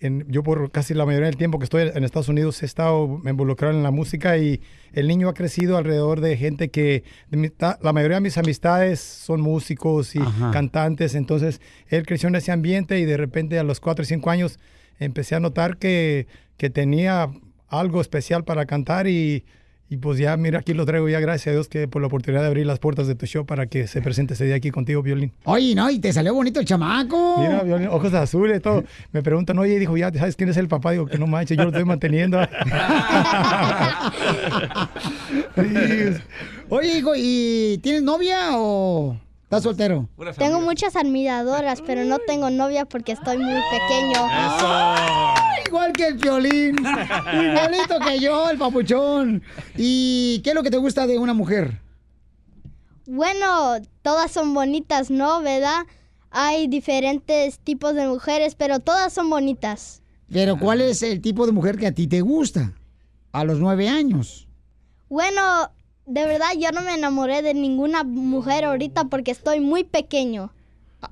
En- yo por casi la mayoría del tiempo que estoy en Estados Unidos he estado involucrado en la música y el niño ha crecido alrededor de gente que de la mayoría de mis amistades son músicos y Ajá. cantantes, entonces él creció en ese ambiente y de repente a los 4 o 5 años empecé a notar que, que tenía algo especial para cantar y, y pues ya, mira, aquí lo traigo ya, gracias a Dios que por la oportunidad de abrir las puertas de tu show para que se presente ese día aquí contigo, Violín. Oye, no, y te salió bonito el chamaco. Mira, Violín, ojos azules, todo. Me preguntan, oye, dijo, ya, ¿sabes quién es el papá? Digo, que no manches, yo lo estoy manteniendo. Oye, hijo, ¿y tienes novia o estás soltero? Tengo muchas admiradoras, pero no tengo novia porque estoy muy pequeño. ¡Ay, Igual que el violín. Igualito que yo, el papuchón. ¿Y qué es lo que te gusta de una mujer? Bueno, todas son bonitas, ¿no? ¿Verdad? Hay diferentes tipos de mujeres, pero todas son bonitas. Pero ¿cuál es el tipo de mujer que a ti te gusta? A los nueve años. Bueno, de verdad yo no me enamoré de ninguna mujer ahorita porque estoy muy pequeño.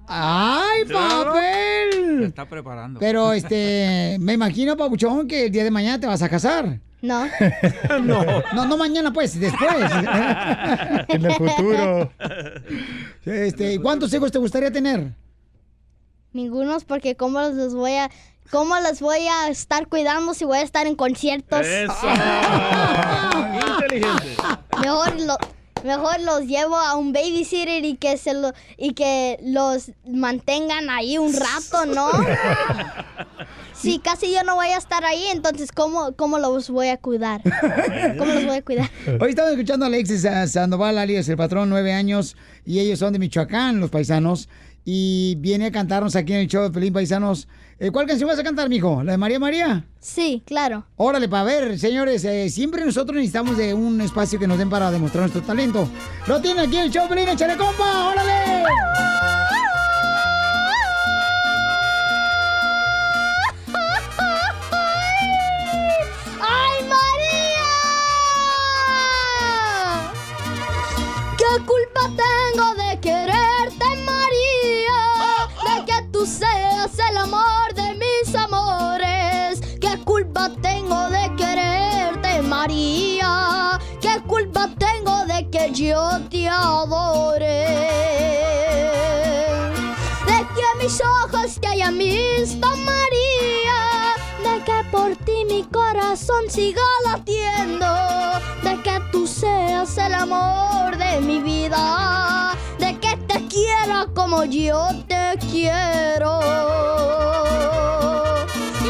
¡Ay, papel! está preparando. Pero, este, me imagino, papuchón, que el día de mañana te vas a casar. No. no. No, no mañana, pues, después. en el futuro. Este, ¿cuántos hijos te gustaría tener? Ningunos porque cómo los voy a cómo los voy a estar cuidando si voy a estar en conciertos. Inteligente. Mejor lo- mejor los llevo a un babysitter y que se lo y que los mantengan ahí un rato, ¿no? Si casi yo no voy a estar ahí, entonces ¿cómo, cómo los voy a cuidar? ¿Cómo los voy a cuidar? Hoy estamos escuchando a Alexis a Sandoval, alias el patrón, nueve años, y ellos son de Michoacán, los paisanos, y viene a cantarnos aquí en el show de Pelín Paisanos. Eh, ¿Cuál canción vas a cantar, mijo? ¿La de María María? Sí, claro. Órale, para ver, señores, eh, siempre nosotros necesitamos de un espacio que nos den para demostrar nuestro talento. Lo tiene aquí el show, Pelín, échale compa, órale. ¡Ay, María! ¿Qué culpa tengo de seas el amor de mis amores. ¿Qué culpa tengo de quererte, María? ¿Qué culpa tengo de que yo te adore? De que mis ojos te hayan visto, María. De que por ti mi corazón siga latiendo. De que tú seas el amor de mi vida. Yo te quiero.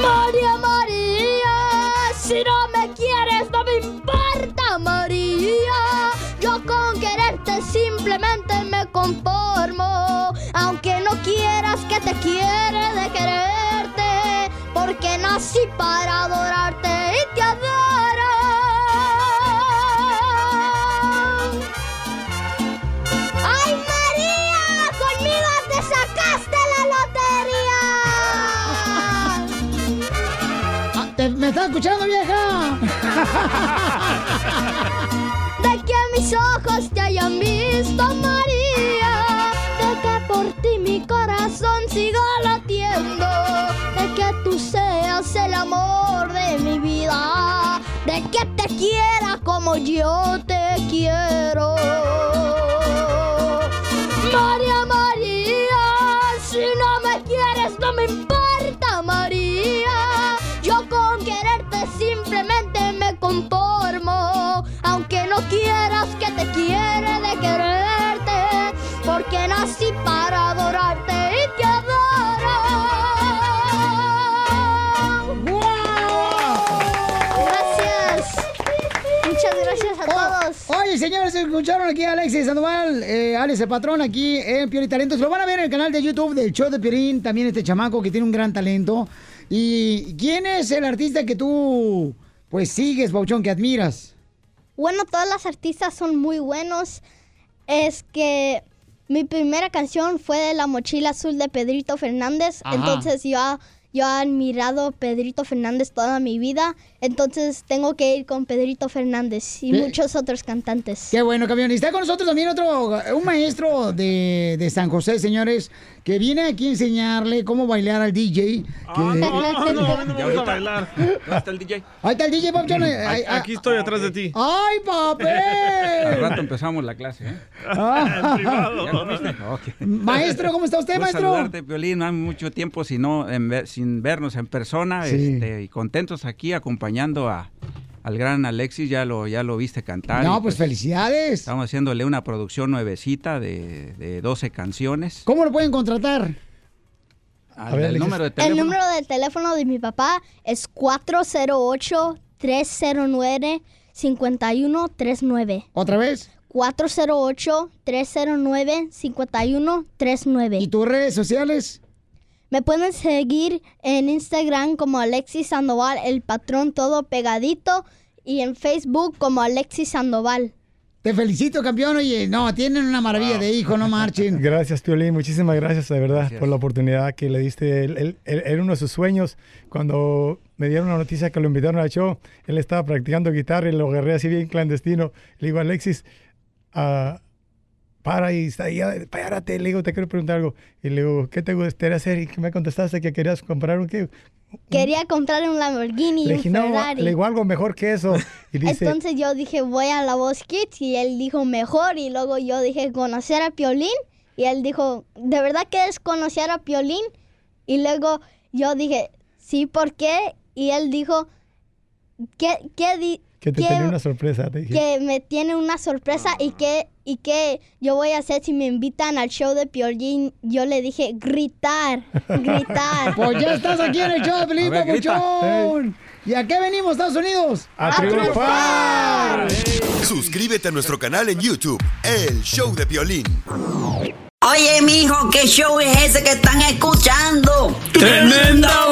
María, María, si no me quieres no me importa, María. Yo con quererte simplemente me conformo. Aunque no quieras que te quiere de quererte. Porque nací para adorarte escuchando, vieja? De que mis ojos te hayan visto, María. De que por ti mi corazón siga latiendo. De que tú seas el amor de mi vida. De que te quiera como yo te quiero. Conformo, aunque no quieras que te quiere de quererte, porque nací para adorarte y te adoro. Gracias. Muchas gracias a todos. Oye, señores, escucharon aquí a Alexis Sandoval, eh, Alex el patrón, aquí en Piolín Talentos. Lo van a ver en el canal de YouTube del show de Piolín, también este chamaco que tiene un gran talento. ¿Y quién es el artista que tú, pues, sigues, Bauchón, que admiras? Bueno, todas las artistas son muy buenos. Es que mi primera canción fue de La Mochila Azul de Pedrito Fernández. Ajá. Entonces yo, yo he admirado a Pedrito Fernández toda mi vida. Entonces tengo que ir con Pedrito Fernández y ¿Qué? muchos otros cantantes. Qué bueno, campeón. Y está con nosotros también otro, un maestro de, de San José, señores, que viene aquí a enseñarle cómo bailar al DJ. que- Ah, no, no, a no me gusta bailar. ¿Dónde está el DJ? Ahí está el DJ, Bauchón. eh, ahí- A- Aquí estoy atrás de ti. ¡Ay, Al papel! rato empezamos la clase, ¿eh? Ah. Ok. Maestro, ¿cómo está usted, Pues maestro? saludarte, Piolín, no hay mucho tiempo sino en ver- sin vernos en persona Sí. este, y contentos aquí acompañando a, al gran Alexis, ya lo, ya lo viste cantar. No, y, pues felicidades. Estamos haciéndole una producción nuevecita de, de 12 canciones. ¿Cómo lo pueden contratar? Al- el número de El número de teléfono de mi papá es 408-309-5139. ¿Otra vez? 408-309-5139. ¿Y tus redes sociales? Me pueden seguir en Instagram como Alexis Sandoval, el patrón todo pegadito, y en Facebook como Alexis Sandoval. Te felicito, campeón. Oye, no, tienen una maravilla de hijo, no marchen. Gracias, Piolín. Muchísimas gracias, de verdad, por la oportunidad que le diste. Él, él- él- era uno de sus sueños. Cuando me dieron la noticia que lo invitaron al show, él estaba practicando guitarra y lo agarré así bien clandestino. Le digo, Alexis, ah, para y está ahí, ah, párate. Le digo, te quiero preguntar algo. Y le digo, ¿qué te gustaría hacer? Y que me contestaste que querías comprar un qué. Quería comprar un Lamborghini y Le un dije, no, Ferrari. le digo algo mejor que eso. Y dice, Entonces yo dije, voy a La Voz Kids y él dijo, mejor. Y luego yo dije, conocer a Piolín. Y él dijo, ¿de verdad quieres conocer a Piolín? Y luego yo dije, sí, ¿por qué? Y él dijo, ¿qué, qué di- que te tenía una sorpresa. Te dije. que me tiene una sorpresa y que y que yo voy a hacer si me invitan al show de Piolín. Yo le dije gritar, gritar. Pues ya estás aquí en el show de grita. papuchón. ¿Y a qué venimos, Estados Unidos? ¡A triunfar! Suscríbete a nuestro canal en YouTube, El Show de Piolín. Oye, mijo, ¿qué show es ese que están escuchando? ¡Tremenda